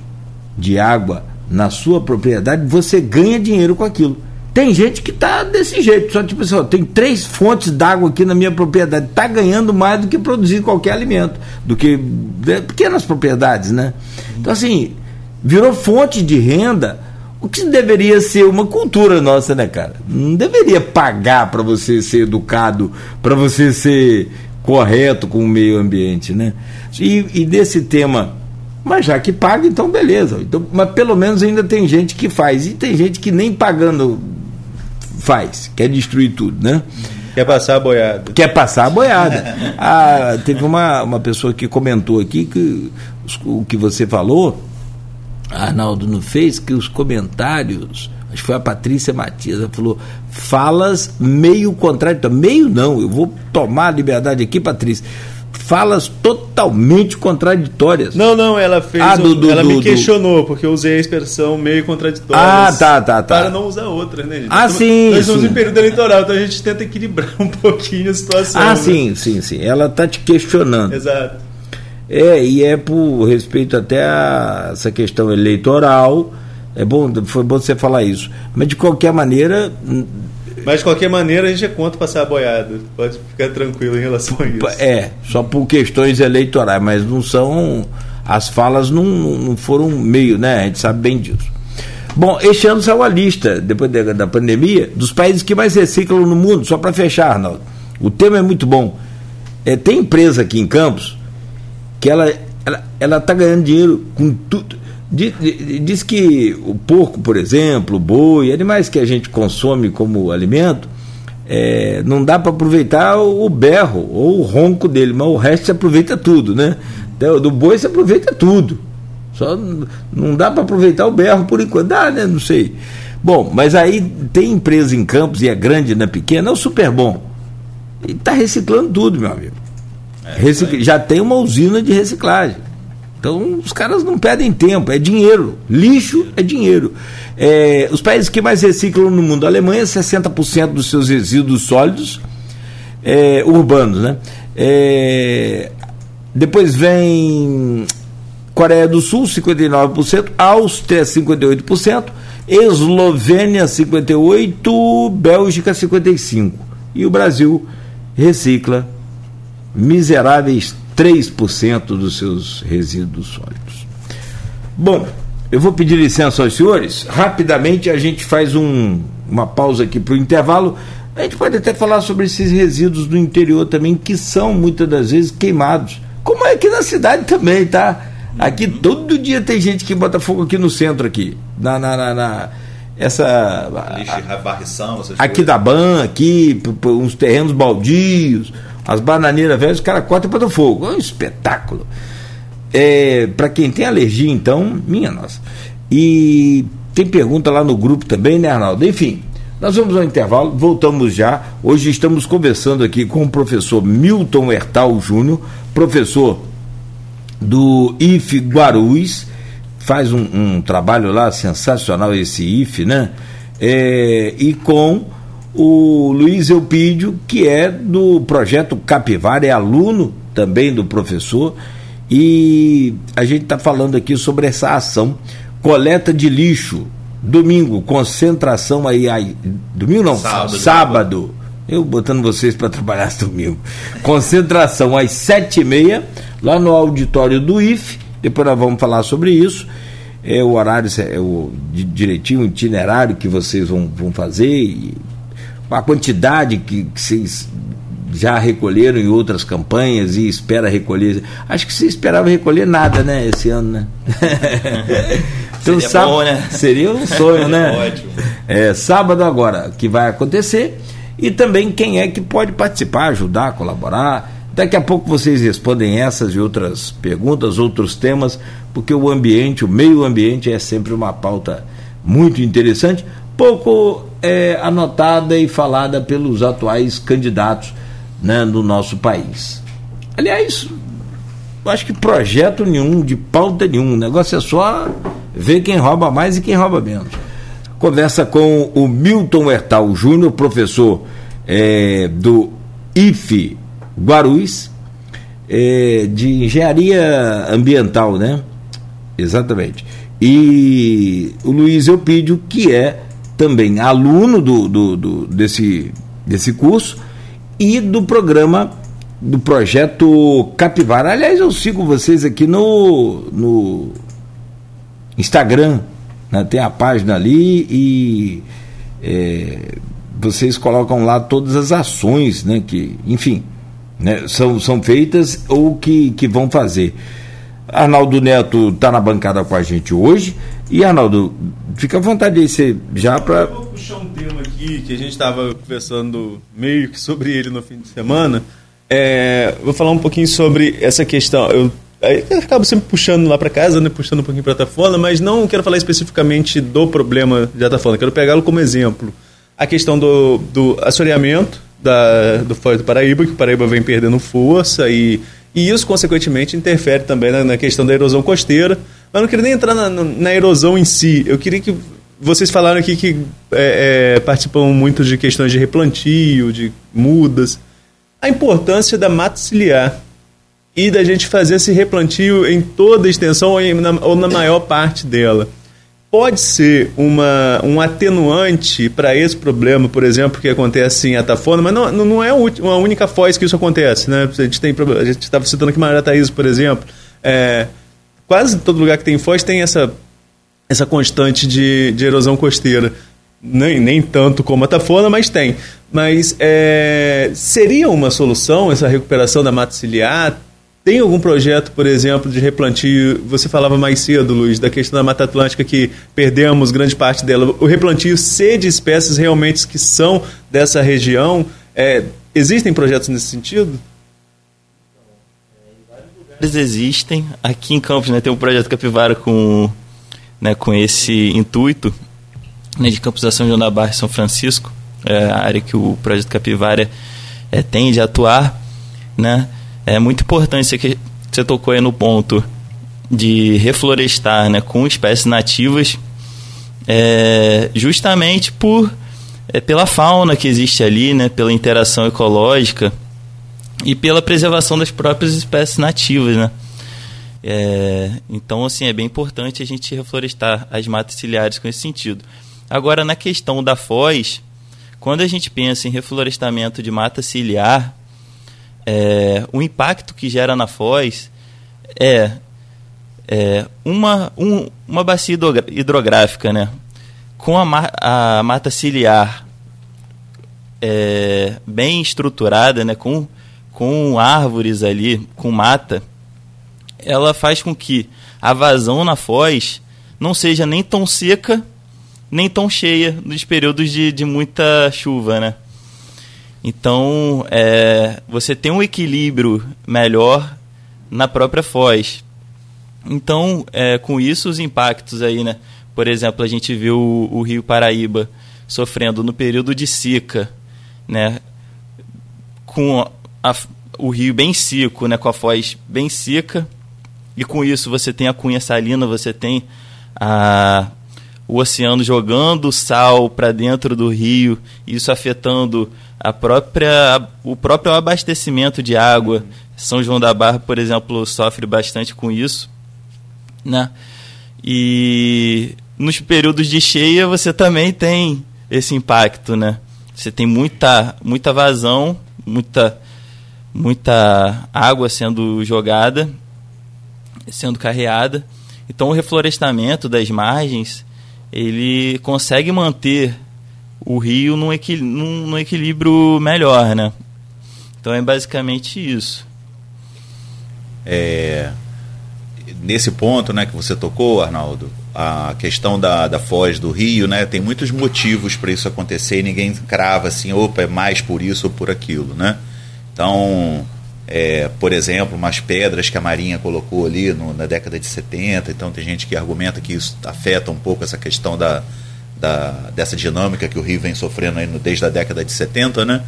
de água na sua propriedade, você ganha dinheiro com aquilo. Tem gente que está desse jeito, só tipo assim, ó, tem três fontes d'água aqui na minha propriedade, está ganhando mais do que produzir qualquer alimento, do que né, pequenas propriedades, né? Então assim, virou fonte de renda o que deveria ser uma cultura nossa, né, cara? Não deveria pagar para você ser educado, para você ser correto com o meio ambiente, né? E, e desse tema, mas já que paga, então beleza. Então, mas pelo menos ainda tem gente que faz. E tem gente que nem pagando faz, quer destruir tudo, né? Quer passar a boiada. Quer passar a boiada. ah, teve uma, uma pessoa que comentou aqui que o que você falou Arnaldo não fez, que os comentários, acho que foi a Patrícia Matias, ela falou, falas meio contraditórias. Meio não, eu vou tomar a liberdade aqui, Patrícia. Falas totalmente contraditórias. Não, não, ela fez. Ah, do, do, ela do, me questionou, porque eu usei a expressão meio contraditória. Ah, tá, tá, tá. Para não usar outra, né, gente? Ah, nós sim. Nós estamos em período eleitoral, então a gente tenta equilibrar um pouquinho a situação. Ah, né? sim, sim, sim. Ela está te questionando. Exato. É, e é por respeito até a essa questão eleitoral. É bom, foi bom você falar isso. Mas de qualquer maneira. Mas de qualquer maneira a gente é contra passar a boiada. Pode ficar tranquilo em relação a isso. É, só por questões eleitorais, mas não são. As falas não, não foram meio, né? A gente sabe bem disso. Bom, este ano saiu a lista, depois da, da pandemia, dos países que mais reciclam no mundo, só para fechar, Arnaldo. O tema é muito bom. É, tem empresa aqui em Campos que ela ela ela está ganhando dinheiro com tudo. Diz, diz que o porco, por exemplo, o boi, animais que a gente consome como alimento, é, não dá para aproveitar o berro ou o ronco dele, mas o resto se aproveita tudo, né? Do, boi se aproveita tudo. Só não dá para aproveitar o berro por enquanto. Dá, né? Não sei. Bom, mas aí tem empresa em Campos, e é grande, não é pequena, é o Super Bom. e está reciclando tudo, meu amigo. É, já tem uma usina de reciclagem. Então os caras não perdem tempo, é dinheiro. Lixo é dinheiro. É, os países que mais reciclam no mundo, a Alemanha, 60% dos seus resíduos sólidos é, urbanos, né? É, depois vem Coreia do Sul, 59%, Áustria, 58%, Eslovênia, 58%, Bélgica, 55%. E o Brasil recicla miseráveis 3% dos seus resíduos sólidos. Bom, eu vou pedir licença aos senhores. Rapidamente a gente faz um, uma pausa aqui para o intervalo. A gente pode até falar sobre esses resíduos do interior também, que são muitas das vezes queimados. Como é aqui na cidade também, tá? Aqui todo dia tem gente que bota fogo aqui no centro aqui. Na, na, na, na essa. barrição, aqui da ban, aqui, uns terrenos baldios as bananeiras velhas, os caras cortam para o fogo. É um espetáculo. É, para quem tem alergia, então, minha nossa. E tem pergunta lá no grupo também, né, Arnaldo? Enfim, nós vamos ao intervalo, voltamos já. Hoje estamos conversando aqui com o professor Milton Hertal Júnior, professor do IF Guarulhos, faz um, um, trabalho lá sensacional esse IF, né? É, e com o Luiz Eupídio, que é do projeto Capivara, é aluno também do professor, e a gente está falando aqui sobre essa ação, coleta de lixo, domingo, concentração aí, aí domingo não, sábado, sábado. eu botando vocês para trabalhar domingo, concentração às sete e meia, lá no auditório do IF, depois nós vamos falar sobre isso, é o horário, é o direitinho, o itinerário que vocês vão, vão fazer, e a quantidade que, que vocês já recolheram em outras campanhas e espera recolher. Acho que você esperava recolher nada, né, esse ano, né? então, seria sábado, bom, né? Seria um sonho, né? Ótimo. É, sábado agora que vai acontecer e também quem é que pode participar, ajudar, colaborar. Daqui a pouco vocês respondem essas e outras perguntas, outros temas, porque o ambiente, o meio ambiente é sempre uma pauta muito interessante pouco é, anotada e falada pelos atuais candidatos né, no nosso país. Aliás, acho que projeto nenhum, de pauta nenhum, o negócio é só ver quem rouba mais e quem rouba menos. Conversa com o Milton Hertal Júnior, professor é, do IFE Guarulhos, é, de engenharia ambiental, né? Exatamente. E o Luiz Eupídio, que é também aluno do, do, do, desse, desse curso e do programa do projeto Capivara. Aliás, eu sigo vocês aqui no, no Instagram, né? tem a página ali e é, vocês colocam lá todas as ações, né? Que, enfim, né? são, são feitas ou que, que vão fazer. Arnaldo Neto está na bancada com a gente hoje. E Arnaldo, fica à vontade aí, você já para. Eu vou puxar um tema aqui que a gente estava conversando meio que sobre ele no fim de semana. É, vou falar um pouquinho sobre essa questão. Eu, eu acabo sempre puxando lá para casa, né, puxando um pouquinho para a Tafona, mas não quero falar especificamente do problema de Atafona, quero pegá-lo como exemplo. A questão do, do assoreamento da, do Foz do Paraíba, que o Paraíba vem perdendo força e, e isso, consequentemente, interfere também na, na questão da erosão costeira mas não queria nem entrar na, na, erosão em si. Eu queria que vocês falaram aqui que é, é, participam muito de questões de replantio, de mudas. A importância da mata ciliar e da gente fazer esse replantio em toda a extensão ou, na, ou na maior parte dela. Pode ser uma, um atenuante para esse problema, por exemplo, que acontece em Atafona, mas não, não é uma única foz que isso acontece. Né? A gente estava citando aqui Marataízes, por exemplo. É, quase todo lugar que tem foz tem essa, essa constante de, de erosão costeira. Nem, nem tanto como a Tafona, mas tem. Mas é, seria uma solução essa recuperação da mata ciliar? Tem algum projeto, por exemplo, de replantio? Você falava mais cedo, Luiz, da questão da Mata Atlântica que perdemos grande parte dela. O replantio ser de espécies realmente que são dessa região. É, existem projetos nesse sentido? Existem. Aqui em Campos né, tem um projeto Capivara com, né, com esse intuito né, de Campos da São João da Barra e São Francisco, é a área que o projeto Capivara é, tende a atuar, né? É muito importante você que você tocou aí no ponto de reflorestar, né, com espécies nativas, é, justamente por é, pela fauna que existe ali, né, pela interação ecológica e pela preservação das próprias espécies nativas, né? É, então, assim, é bem importante a gente reflorestar as matas ciliares com esse sentido. Agora, na questão da foz, quando a gente pensa em reflorestamento de mata ciliar, é, o impacto que gera na foz é, é uma, um, uma bacia hidrográfica, né? Com a, a mata ciliar é, bem estruturada, né? Com, com árvores ali, com mata, ela faz com que a vazão na foz não seja nem tão seca nem tão cheia nos períodos de, de muita chuva, né? Então, é, você tem um equilíbrio melhor na própria foz. Então, é, com isso, os impactos aí, né? Por exemplo, a gente viu o, o Rio Paraíba sofrendo no período de seca, né? Com a, o rio bem seco, né? Com a foz bem seca e com isso você tem a cunha salina, você tem a, o oceano jogando sal para dentro do rio, isso afetando a própria, o próprio abastecimento de água. São João da Barra, por exemplo, sofre bastante com isso. Né? E nos períodos de cheia você também tem esse impacto. Né? Você tem muita, muita vazão, muita, muita água sendo jogada sendo carreada. Então o reflorestamento das margens ele consegue manter o rio num, num, num equilíbrio melhor, né? Então é basicamente isso. É, nesse ponto né, que você tocou, Arnaldo, a questão da, da foz do rio, né, tem muitos motivos para isso acontecer e ninguém crava assim, opa, é mais por isso ou por aquilo, né? Então, é, por exemplo, umas pedras que a Marinha colocou ali no, na década de 70. Então tem gente que argumenta que isso afeta um pouco essa questão da, da, dessa dinâmica que o Rio vem sofrendo no, desde a década de 70, né?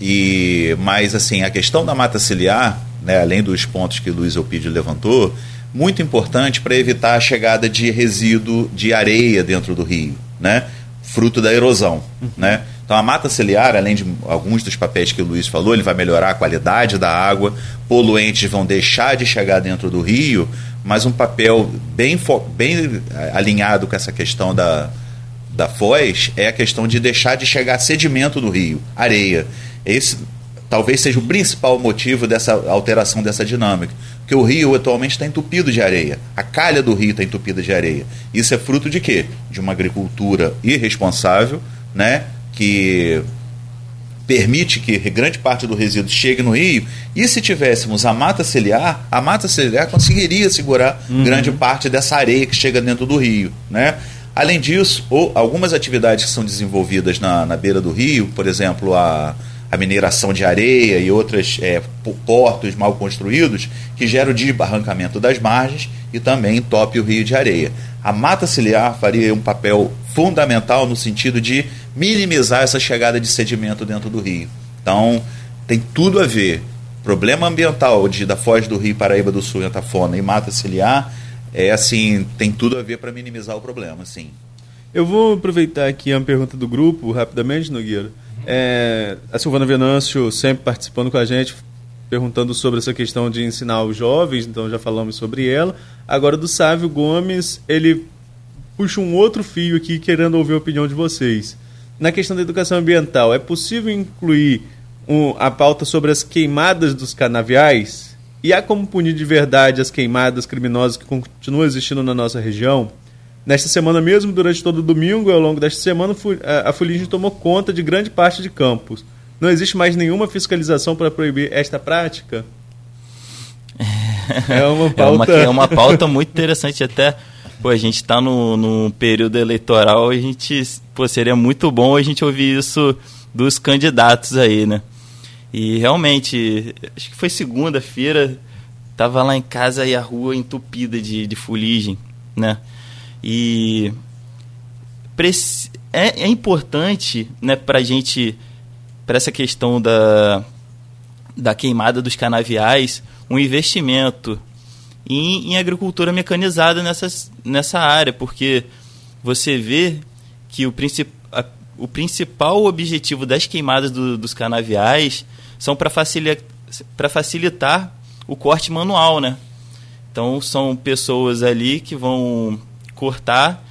E, mas assim, a questão da mata ciliar, né, além dos pontos que Luiz Elpidio levantou, muito importante para evitar a chegada de resíduo de areia dentro do rio, né? fruto da erosão. Né? Então a mata ciliar, além de alguns dos papéis que o Luiz falou, ele vai melhorar a qualidade da água, poluentes vão deixar de chegar dentro do rio, mas um papel bem, bem eh, alinhado com essa questão da, da foz é a questão de deixar de chegar sedimento do rio, areia. Esse talvez seja o principal motivo dessa alteração dessa dinâmica. Porque o rio atualmente está entupido de areia. A calha do rio está entupida de areia. Isso é fruto de quê? De uma agricultura irresponsável, né? Que permite que grande parte do resíduo chegue no rio. E se tivéssemos a mata ciliar, a mata ciliar conseguiria segurar uhum. grande parte dessa areia que chega dentro do rio. Né? Além disso, ou algumas atividades que são desenvolvidas na, na beira do rio, por exemplo, a, a mineração de areia e outros é, portos mal construídos, que geram o desbarrancamento das margens e também entope o rio de areia. A mata ciliar faria um papel fundamental no sentido de minimizar essa chegada de sedimento dentro do rio. Então, tem tudo a ver. Problema ambiental de, da foz do rio Paraíba do Sul, Antafona e mata ciliar, é assim, tem tudo a ver para minimizar o problema, sim. Eu vou aproveitar aqui uma pergunta do grupo, rapidamente, Nogueira. É, a Silvana Venâncio sempre participando com a gente, perguntando sobre essa questão de ensinar os jovens, então já falamos sobre ela. Agora do Sávio Gomes, ele puxa um outro fio aqui querendo ouvir a opinião de vocês na questão da educação ambiental, é possível incluir um, a pauta sobre as queimadas dos canaviais? E há como punir de verdade as queimadas criminosas que continuam existindo na nossa região? Nesta semana mesmo, durante todo o domingo e ao longo desta semana, a fuligem tomou conta de grande parte de campos. Não existe mais nenhuma fiscalização para proibir esta prática? É uma pauta, é uma, é uma pauta muito interessante até pô, a gente está no, no período eleitoral, a gente, pô, seria muito bom a gente ouvir isso dos candidatos aí, né? E realmente, acho que foi segunda-feira, tava lá em casa e a rua entupida de, de fuligem, né? E é, é importante, né, pra gente para essa questão da, da queimada dos canaviais um investimento em, em agricultura mecanizada nessas, nessa área, porque você vê que o, princip, a, o principal objetivo das queimadas do, dos canaviais são para facilitar, facilitar o corte manual, né? Então são pessoas ali que vão cortar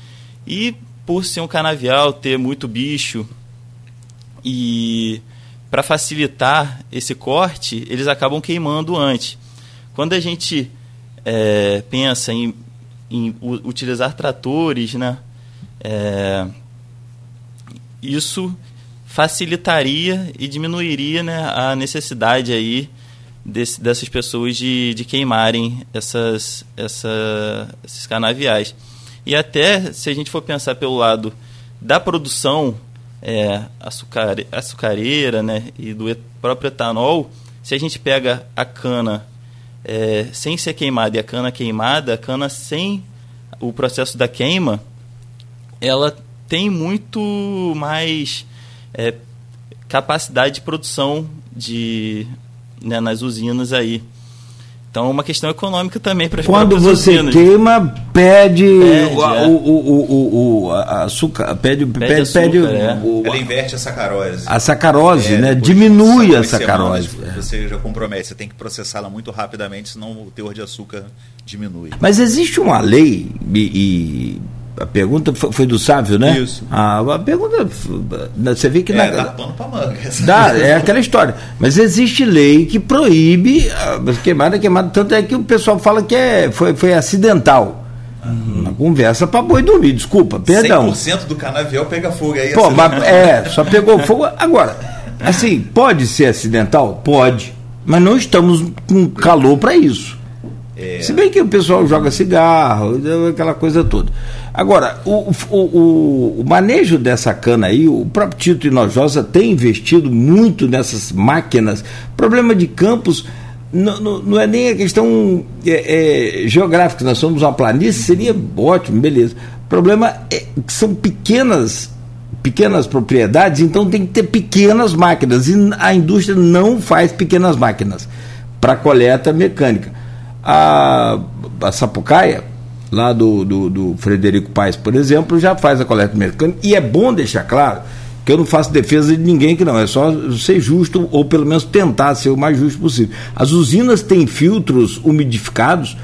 e por ser um canavial ter muito bicho e para facilitar esse corte eles acabam queimando antes. Quando a gente é, pensa em, em, utilizar tratores, né, é, isso facilitaria e diminuiria né, a necessidade aí desse, dessas pessoas de, de queimarem essas, essa, esses canaviais. E até, se a gente for pensar pelo lado da produção é, açucare, açucareira né, e do próprio etanol, se a gente pega a cana é, sem ser queimada e a cana queimada, a cana sem o processo da queima, ela tem muito mais é, capacidade de produção de né, nas usinas aí. Então, é uma questão econômica também para Quando você usinas. queima, pede, pede o, é. o, o, o, a açúcar, pede, pede, pede, açúcar, pede é. o, Ela inverte a sacarose. A sacarose, é, né? Diminui a sacarose. Semanas, você já compromete, você tem que processá-la muito rapidamente, senão o teor de açúcar diminui. Mas existe uma lei e, e a pergunta foi do Sávio, né? Isso. A, a pergunta. Você vê que. É, na, dá pano pra manga. Dá, é aquela história. Mas existe lei que proíbe a queimada, queimada. Tanto é que o pessoal fala que é, foi, foi acidental. Uhum. Uma conversa para boi dormir, desculpa, perdão. 100% do canavial pega fogo aí. Pô, mas, é, só pegou fogo. Agora, assim, pode ser acidental? Pode. Mas não estamos com calor para isso. É. Se bem que o pessoal joga cigarro, aquela coisa toda. Agora, o, o, o, manejo dessa cana aí, o próprio Tito Inojosa tem investido muito nessas máquinas. Problema de campos não, não, não é nem a questão é, é, geográfica, nós somos uma planície, seria ótimo, beleza. O problema é que são pequenas pequenas propriedades, então tem que ter pequenas máquinas. E a indústria não faz pequenas máquinas para coleta mecânica a, a Sapucaia, lá do, do, do, Frederico Paes, por exemplo, já faz a coleta mecânica. E é bom deixar claro que eu não faço defesa de ninguém aqui, não. É só ser justo, ou pelo menos tentar ser o mais justo possível. As usinas têm filtros umidificados,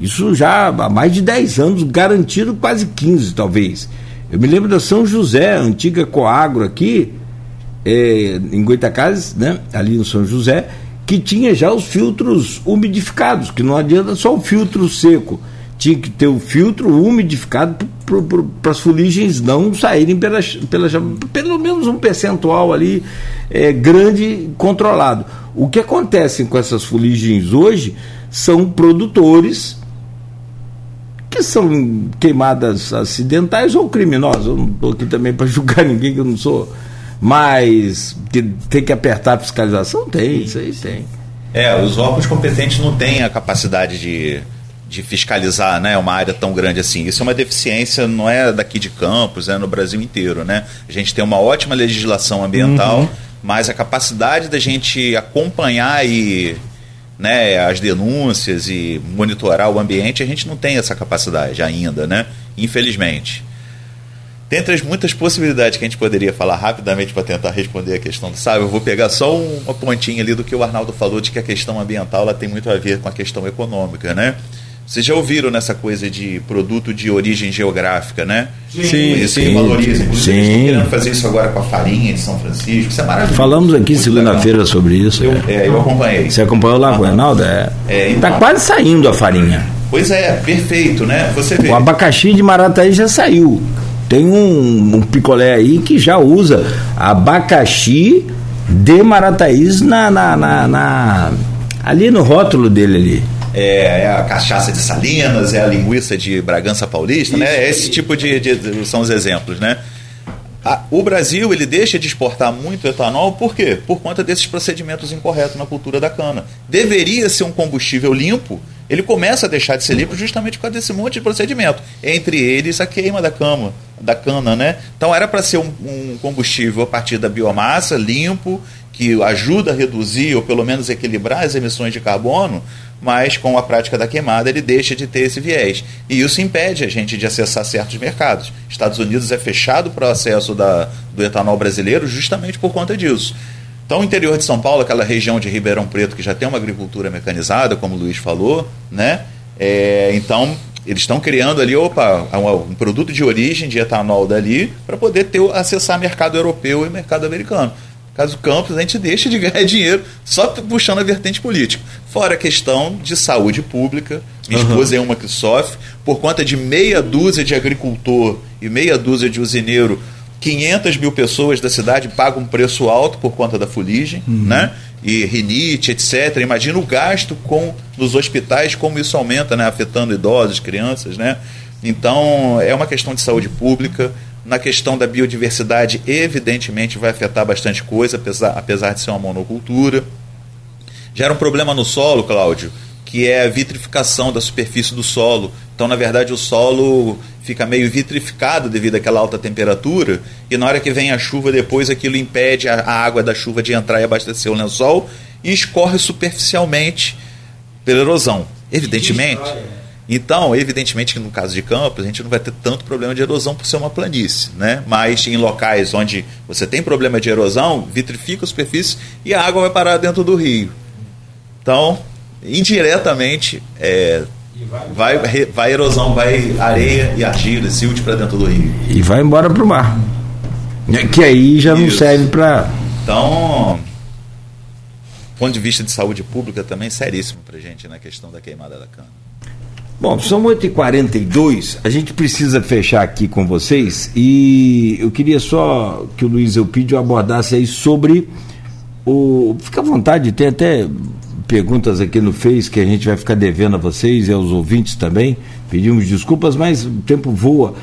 isso já há mais de 10 anos, garantido quase 15, talvez. Eu me lembro da São José, antiga Coagro aqui, é, em Goitacazes, né, ali no São José, que tinha já os filtros umidificados, que não adianta só o filtro seco. Tinha que ter o filtro umidificado para as fuligens não saírem pela, pela, pelo menos um percentual ali é, grande controlado. O que acontece com essas fuligens hoje são produtores que são queimadas acidentais ou criminosas. Eu não estou aqui também para julgar ninguém que eu não sou mas tem que apertar a fiscalização? Tem, isso aí tem. É, os órgãos competentes não têm a capacidade de, de fiscalizar né, uma área tão grande assim. Isso é uma deficiência, não é daqui de Campos, é no Brasil inteiro. Né? A gente tem uma ótima legislação ambiental, uhum. mas a capacidade da gente acompanhar e né, as denúncias e monitorar o ambiente, a gente não tem essa capacidade ainda, né? Infelizmente. Dentre as muitas possibilidades que a gente poderia falar rapidamente para tentar responder a questão do sábio, eu vou pegar só uma pontinha ali do que o Arnaldo falou de que a questão ambiental ela tem muito a ver com a questão econômica, né? Vocês já ouviram nessa coisa de produto de origem geográfica, né? Sim, isso sim. que valoriza. Inclusive, sim. estão querendo fazer isso agora com a farinha de São Francisco. Isso é maravilhoso. Falamos aqui segunda-feira sobre isso. Eu, é. é, eu acompanhei. Você acompanhou lá com o Reinaldo? É. é então, tá quase saindo a farinha. Pois é, perfeito, né? Você vê. O abacaxi de Marataí já saiu. Tem um, um picolé aí que já usa abacaxi de Marataízes na, na, na, na, ali no rótulo dele ali. É, é, a cachaça de Salinas, é a linguiça de Bragança Paulista, né? Isso. né? Esse tipo de, de, são os exemplos, né? A, o Brasil ele deixa de exportar muito etanol, por quê? Por conta desses procedimentos incorretos na cultura da cana. Deveria ser um combustível limpo, ele começa a deixar de ser limpo justamente por causa desse monte de procedimento. Entre eles, a queima da cama da cana, né? Então era para ser um, um combustível a partir da biomassa, limpo, que ajuda a reduzir ou pelo menos equilibrar as emissões de carbono, mas com a prática da queimada ele deixa de ter esse viés. E isso impede a gente de acessar certos mercados. Estados Unidos é fechado para o acesso da, do etanol brasileiro justamente por conta disso. Então, o interior de São Paulo, aquela região de Ribeirão Preto que já tem uma agricultura mecanizada, como o Luiz falou, né? É, então, eles estão criando ali, opa, um, um, produto de origem de etanol dali para poder ter, acessar mercado europeu e mercado americano. Caso Campos, a gente deixa de ganhar dinheiro só puxando a vertente política. Fora a questão de saúde pública. Minha uhum. esposa é uma que sofre. Por conta de meia dúzia de agricultor e meia dúzia de usineiro, 500 mil pessoas da cidade pagam um preço alto por conta da fuligem, uhum. né? E rinite, etc. Imagina o gasto com nos hospitais, como isso aumenta, né? Afetando idosos, crianças, né? Então, é uma questão de saúde pública. Na questão da biodiversidade, evidentemente vai afetar bastante coisa, apesar, apesar de ser uma monocultura. Gera um problema no solo, Cláudio, que é a vitrificação da superfície do solo. Então, na verdade, o solo fica meio vitrificado devido àquela alta temperatura, e na hora que vem a chuva depois, aquilo impede a, água da chuva de entrar e abastecer o lençol e escorre superficialmente pela erosão. Evidentemente. Então, evidentemente que no caso de Campos, a gente não vai ter tanto problema de erosão por ser uma planície, né? Mas em locais onde você tem problema de erosão, vitrifica a superfície e a água vai parar dentro do rio. Então, indiretamente, é, vai, vai, vai erosão, vai areia e argila, silt para dentro do rio. E vai embora para o mar. Que aí já Isso. não serve para. Então, ponto de vista de saúde pública também seríssimo para gente na questão da queimada da cana. Bom, são 8h42, a gente precisa fechar aqui com vocês e eu queria só que o Luiz Eupídio abordasse aí sobre o. Fica à vontade, tem até perguntas aqui no Face que a gente vai ficar devendo a vocês e aos ouvintes também. Pedimos desculpas, mas o tempo voa.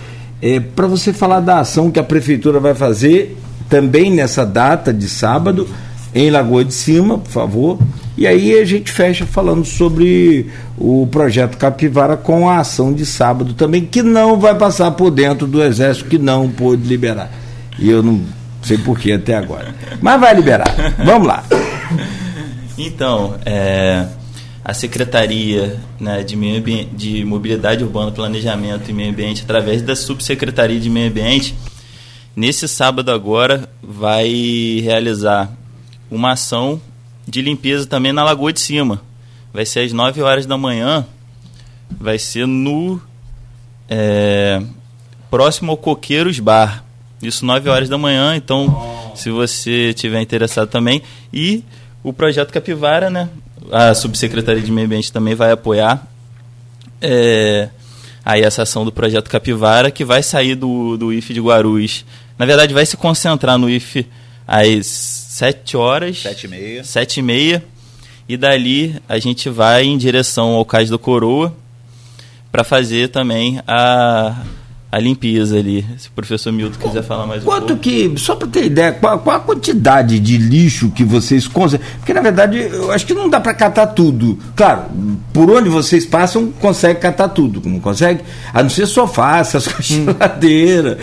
É, Para você falar da ação que a Prefeitura vai fazer também nessa data de sábado, em Lagoa de Cima, por favor e aí a gente fecha falando sobre o projeto Capivara com a ação de sábado também, que não vai passar por dentro do Exército, que não pôde liberar. E eu não sei porquê até agora. Mas vai liberar. Vamos lá. Então, é, a Secretaria né, de, Meio Ambiente, de Mobilidade Urbana, Planejamento e Meio Ambiente, através da Subsecretaria de Meio Ambiente, nesse sábado agora vai realizar uma ação de limpeza também na Lagoa de Cima. Vai ser às 9 horas da manhã. Vai ser no. É, próximo ao Coqueiros Bar. Isso 9 horas da manhã. Então, se você tiver interessado também. E o projeto Capivara, né? A Subsecretaria de Meio Ambiente também vai apoiar. É, aí essa ação do projeto Capivara, que vai sair do, do IFE de Guarulhos. Na verdade, vai se concentrar no IFE às sete horas. Sete e meia. Sete e meia. E dali a gente vai em direção ao Cais do Coroa para fazer também a, a limpeza ali. Se o professor Milton quiser falar mais Quanto um pouco. que, só para ter ideia, qual, qual, a quantidade de lixo que vocês conseguem? Porque na verdade eu acho que não dá para catar tudo. Claro, por onde vocês passam, consegue catar tudo. Não consegue? A não ser sofá, essas geladeiras.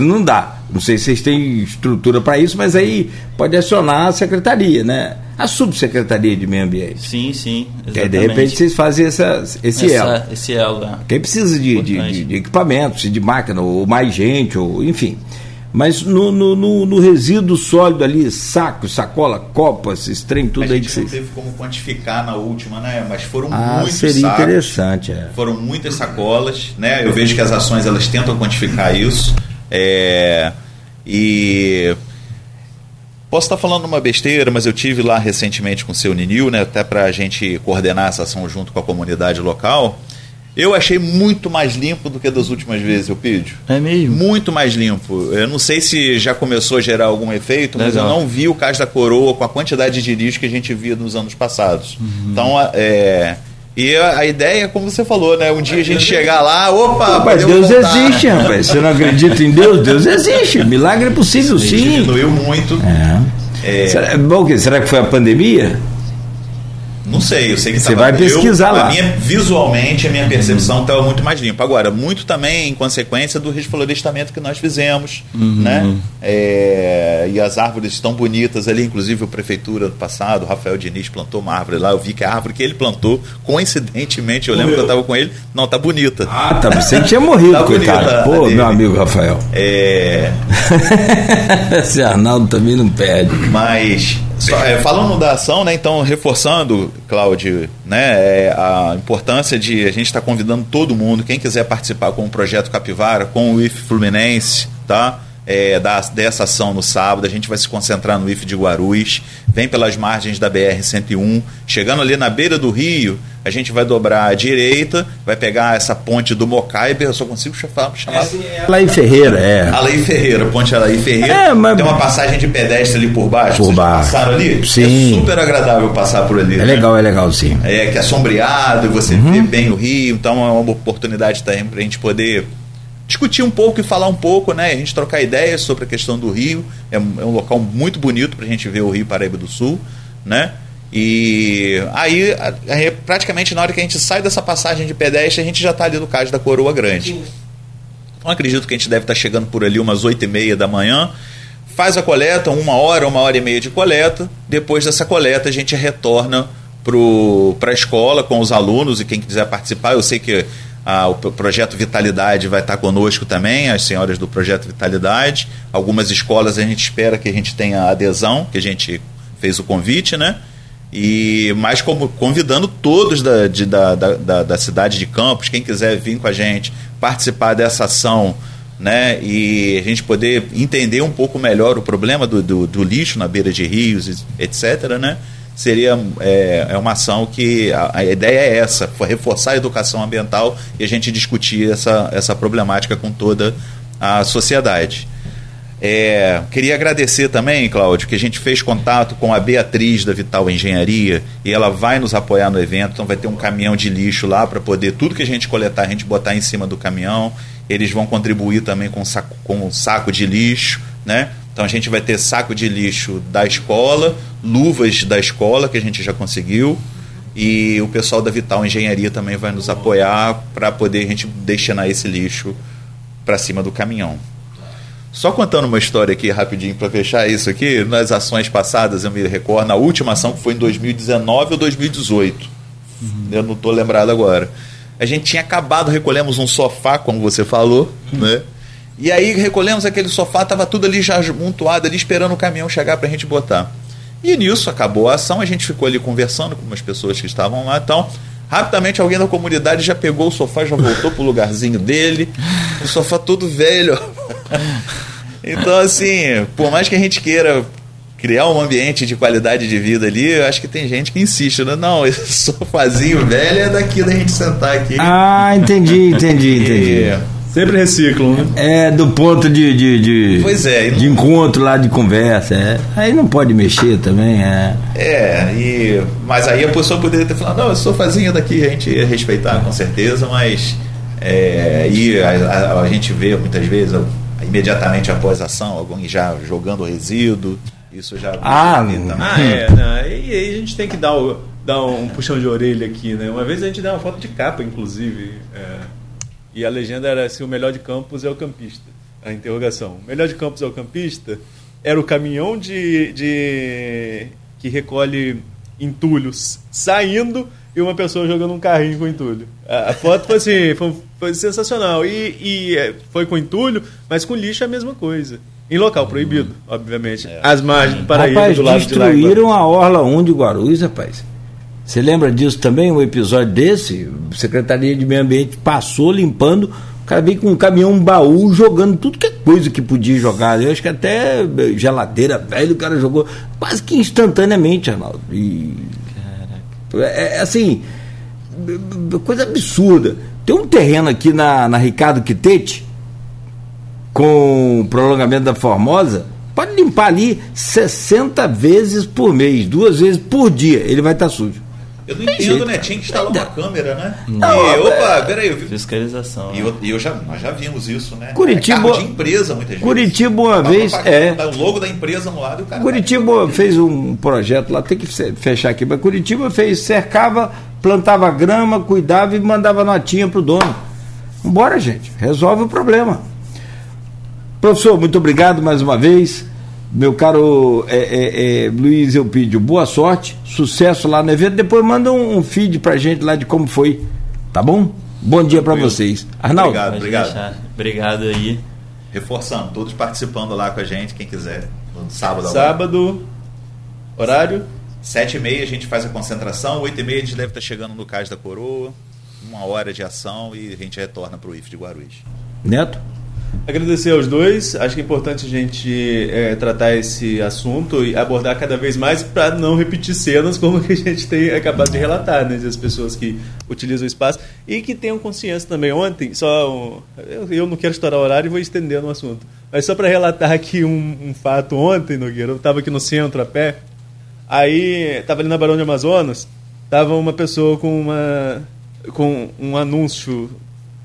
não dá. Não sei se vocês têm estrutura para isso, mas aí pode acionar a secretaria, né? A subsecretaria de meio ambiente. Sim, sim. Exatamente. de repente vocês fazem essa, esse essa, elo. Esse elo, né? Quem precisa de, de, de, de, equipamentos, de máquina, ou mais gente, ou enfim. Mas no, no, no, no resíduo sólido ali, saco, sacola, copas, esse trem, tudo a aí que vocês. não teve como quantificar na última, né? Mas foram ah, muitos seria sacos, interessante, é. Foram muitas sacolas, né? Eu vejo que as ações elas tentam quantificar isso. É, e posso estar falando uma besteira, mas eu tive lá recentemente com o seu Ninil, né, até para a gente coordenar essa ação junto com a comunidade local. Eu achei muito mais limpo do que das últimas vezes, eu pido. É mesmo? Muito mais limpo. Eu não sei se já começou a gerar algum efeito, mas Legal. eu não vi o Cais da Coroa com a quantidade de lixo que a gente via nos anos passados. Uhum. Então, é, e a, ideia, como você falou, né? Um dia a gente chegar lá, opa, rapaz, Deus voltar. existe, rapaz. Você não acredita em Deus? Deus existe. Milagre é possível, sim. Diminuiu muito. É. É. Será, bom, será que foi a pandemia? Não sei, eu sei que Você vai pesquisar eu, lá. A minha, visualmente, a minha percepção estava muito mais limpa. Agora, muito também em consequência do reflorestamento que nós fizemos, Uhum. né? É, e as árvores estão bonitas ali, inclusive a prefeitura do passado, o Rafael Diniz plantou uma árvore lá, eu vi que a árvore que ele plantou, coincidentemente, eu lembro que eu estava com ele, não, tá bonita. Ah, tá. Você tinha morrido, Tá coitado. bonita Pô, ali. meu amigo Rafael. É, Esse Arnaldo também não perde. Mas só, é, falando da ação, né? Então reforçando, Cláudio, né? é, a importância de a gente estar convidando todo mundo, quem quiser participar com o projeto Capivara, com o IF Fluminense, tá? É, da, dessa ação no sábado, a gente vai se concentrar no IF de Guarulhos, vem pelas margens da BR-101, chegando ali na beira do rio, a gente vai dobrar à direita, vai pegar essa ponte do Mocaibe, eu só consigo chamar, chamar Lá em Ferreira, é. Alaí Ferreira, Ponte Alaí Ferreira. É, mas- Tem uma passagem de pedestre ali por baixo. Por baixo. passaram ali? Sim. É super agradável passar por ali. É né? legal, é legal sim. É, que é sombreado, e você vê bem o rio, então é uma oportunidade também para a gente poder discutir um pouco e falar um pouco, né? A gente trocar ideias sobre a questão do rio. É, um- é um local muito bonito para a gente ver o Rio Paraíba do Sul, né? E aí, a- praticamente na hora que a gente sai dessa passagem de pedestre, a gente já está ali no cais da Coroa Grande. Então acredito que a gente deve estar chegando por ali umas 8 e meia da manhã. Faz a coleta, uma hora, uma hora e meia de coleta. Depois dessa coleta, a gente retorna para a escola com os alunos e quem quiser participar. Eu sei que ah, o pro- projeto Vitalidade vai estar conosco também, as senhoras do projeto Vitalidade. Algumas escolas a gente espera que a gente tenha adesão, que a gente fez o convite, né? E mais como convidando todos da, de- da, da, da, da cidade de Campos, quem quiser vir com a gente, participar dessa ação, né? E a gente poder entender um pouco melhor o problema do, do, do lixo na beira de rios, etc., né? Seria é, é uma ação que a, a ideia é essa, reforçar a educação ambiental e a gente discutir essa, essa problemática com toda a sociedade. É, queria agradecer também, Cláudio, que a gente fez contato com a Beatriz da Vital Engenharia e ela vai nos apoiar no evento. Então vai ter um caminhão de lixo lá para poder tudo que a gente coletar, a gente botar em cima do caminhão. Eles vão contribuir também com saco, com saco de lixo, né? Então a gente vai ter saco de lixo da escola, luvas da escola que a gente já conseguiu e o pessoal da Vital Engenharia também vai nos apoiar para poder a gente destinar esse lixo para cima do caminhão. Só contando uma história aqui rapidinho para fechar isso aqui, nas ações passadas eu me recordo, na última ação que foi em 2019 ou 2018. Eu não estou lembrado agora. A gente tinha acabado, recolhemos um sofá, como você falou, né? E aí recolhemos aquele sofá, tava tudo ali já amontoado ali esperando o caminhão chegar para a gente botar. E nisso acabou a ação, a gente ficou ali conversando com umas pessoas que estavam lá, então rapidamente alguém da comunidade já pegou o sofá, já voltou pro lugarzinho dele, o sofá todo velho. Então, assim, por mais que a gente queira criar um ambiente de qualidade de vida ali, eu acho que tem gente que insiste, né? Não, esse sofazinho velho é daqui da gente sentar aqui. Ah, entendi, entendi, entendi. E- Sempre reciclam, né? É do ponto de, de, de, Pois é, não- de encontro lá de conversa. É. Aí não pode mexer também, é. É, e, mas aí a pessoa poderia ter falado, não, esse sofazinho daqui a gente ia respeitar com certeza, mas é, e a, a- a gente vê muitas vezes, imediatamente após a ação, alguém já jogando resíduo, isso já... Ah, também. Ah, é. Não, e aí a gente tem que dar, o- dar um puxão de orelha aqui, né? Uma vez a gente deu uma foto de capa, inclusive, é, e a legenda era assim, o melhor de Campos é o campista. A interrogação. O melhor de Campos é o campista era o caminhão de, de que recolhe entulhos saindo e uma pessoa jogando um carrinho com entulho. A, foto foi assim, foi, foi sensacional. E, e, é, foi com entulho, mas com lixo é a mesma coisa. Em local proibido, obviamente. As margens do Paraíba, rapaz, do lado de lá. destruíram a Orla 1 de Guarulhos, rapaz. Você lembra disso também? Um episódio desse? A Secretaria de Meio Ambiente passou limpando. O cara veio com um caminhão um baú jogando tudo que é coisa que podia jogar. Eu acho que até geladeira velha o cara jogou quase que instantaneamente, Arnaldo. E é, é assim, coisa absurda. Tem um terreno aqui na, na Ricardo Quitete, com o prolongamento da Formosa, pode limpar ali 60 vezes por mês, duas vezes por dia, ele vai estar sujo. Eu não entendo, jeito, né? Tinha que instalar uma câmera, né? Não, e, opa, peraí. Eu vi... Fiscalização. E eu, eu, já, nós já vimos isso, né? Curitiba. É de empresa, muitas vezes. Curitiba, uma vez. É. Tá o logo da empresa no lado e o cara. Curitiba fez um projeto lá, tem que fechar aqui, mas Curitiba fez, cercava, plantava grama, cuidava e mandava notinha pro dono. Vambora, gente. Resolve o problema. Professor, muito obrigado mais uma vez. Meu caro é, é, é, Luiz Eupídio, boa sorte, sucesso lá no evento. Depois manda um, um feed pra gente lá de como foi, tá bom? Bom dia para vocês. Arnaldo. Obrigado, obrigado. Deixar. Obrigado aí. Reforçando, todos participando lá com a gente, quem quiser. Sábado. Sábado, horário? Sete e meia a gente faz a concentração, oito e meia a gente deve estar chegando no Cais da Coroa, uma hora de ação e a gente retorna para o IF de Guarulhos. Neto? Agradecer aos dois. Acho que é importante a gente é, tratar esse assunto e abordar cada vez mais para não repetir cenas como que a gente tem acabado de relatar, né? As pessoas que utilizam o espaço e que tenham consciência também. Ontem, só eu, eu, não quero estourar o horário e vou estender no assunto. Mas só para relatar aqui um, um, fato ontem, Nogueira, eu estava aqui no centro a pé, aí estava ali na Barão de Amazonas, estava uma pessoa com uma com um anúncio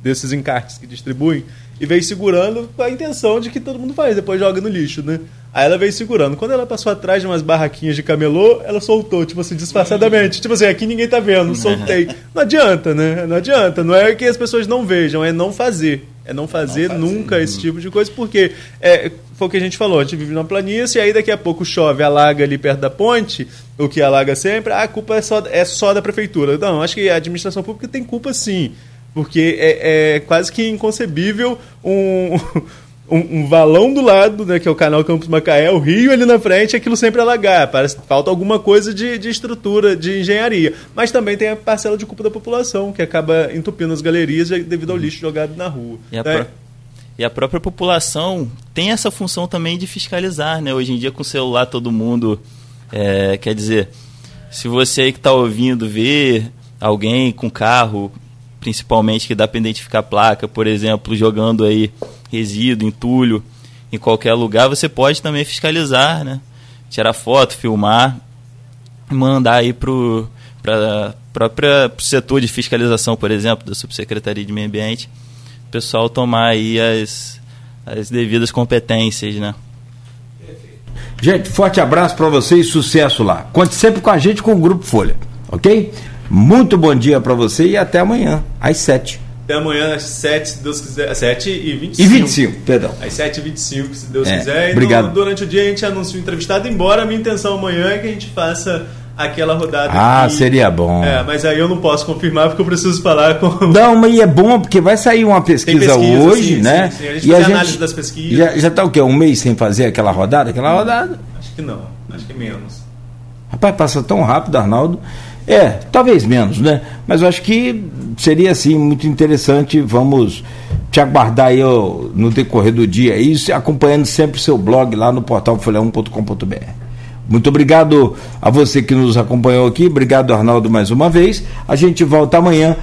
desses encartes que distribuem e veio segurando com a intenção de que todo mundo faz, depois joga no lixo, né? Aí ela veio segurando. Quando ela passou atrás de umas barraquinhas de camelô, ela soltou, tipo assim, disfarçadamente. Tipo assim, aqui ninguém tá vendo, soltei. Não adianta, né? Não adianta. Não é que as pessoas não vejam, é não fazer. É não fazer, não fazer. nunca esse tipo de coisa, porque é, foi o que a gente falou, a gente vive numa planície, e aí daqui a pouco chove, alaga ali perto da ponte, o que alaga sempre, ah, a culpa é só, é só da prefeitura. Não, acho que a administração pública tem culpa sim. Porque é, é quase que inconcebível um, um, um, valão do lado, né, que é o canal Campos Macaé, o rio ali na frente, aquilo sempre alagar. Parece, falta alguma coisa de, de estrutura, de engenharia. Mas também tem a parcela de culpa da população, que acaba entupindo as galerias devido ao uhum. lixo jogado na rua. E a, é. e a própria população tem essa função também de fiscalizar, né? Hoje em dia com o celular todo mundo, é, quer dizer, se você aí que está ouvindo ver alguém com carro principalmente que dá para identificar placa, por exemplo, jogando aí resíduo, entulho em qualquer lugar, você pode também fiscalizar, né? Tirar foto, filmar, mandar aí pro para própria pro setor de fiscalização, por exemplo, da Subsecretaria de Meio Ambiente, o pessoal tomar aí as, as devidas competências, né? Gente, forte abraço para vocês, sucesso lá. Conte sempre com a gente com o Grupo Folha, ok? Muito bom dia para você e até amanhã, às 7. Até amanhã às 7, se Deus quiser. 7 e 25. E 25, perdão. Às 7 e 25, se Deus é, quiser. Obrigado. No, durante o dia a gente anuncia o entrevistado, embora a minha intenção amanhã é que a gente faça aquela rodada. Ah, que... seria bom. É, mas aí eu não posso confirmar porque eu preciso falar com. Não, mas é bom porque vai sair uma pesquisa, pesquisa hoje, sim, né? Sim, sim. A gente e a análise das pesquisas. Já, já tá o quê? Um mês sem fazer aquela rodada? Aquela rodada? Acho que não, acho que menos. Rapaz, passa tão rápido, Arnaldo. É, talvez menos, né? Mas eu acho que seria assim muito interessante. Vamos te aguardar aí no decorrer do dia isso, acompanhando sempre o seu blog lá no portal folha1.com.br. Muito obrigado a você que nos acompanhou aqui. Obrigado, Arnaldo, mais uma vez. A gente volta amanhã.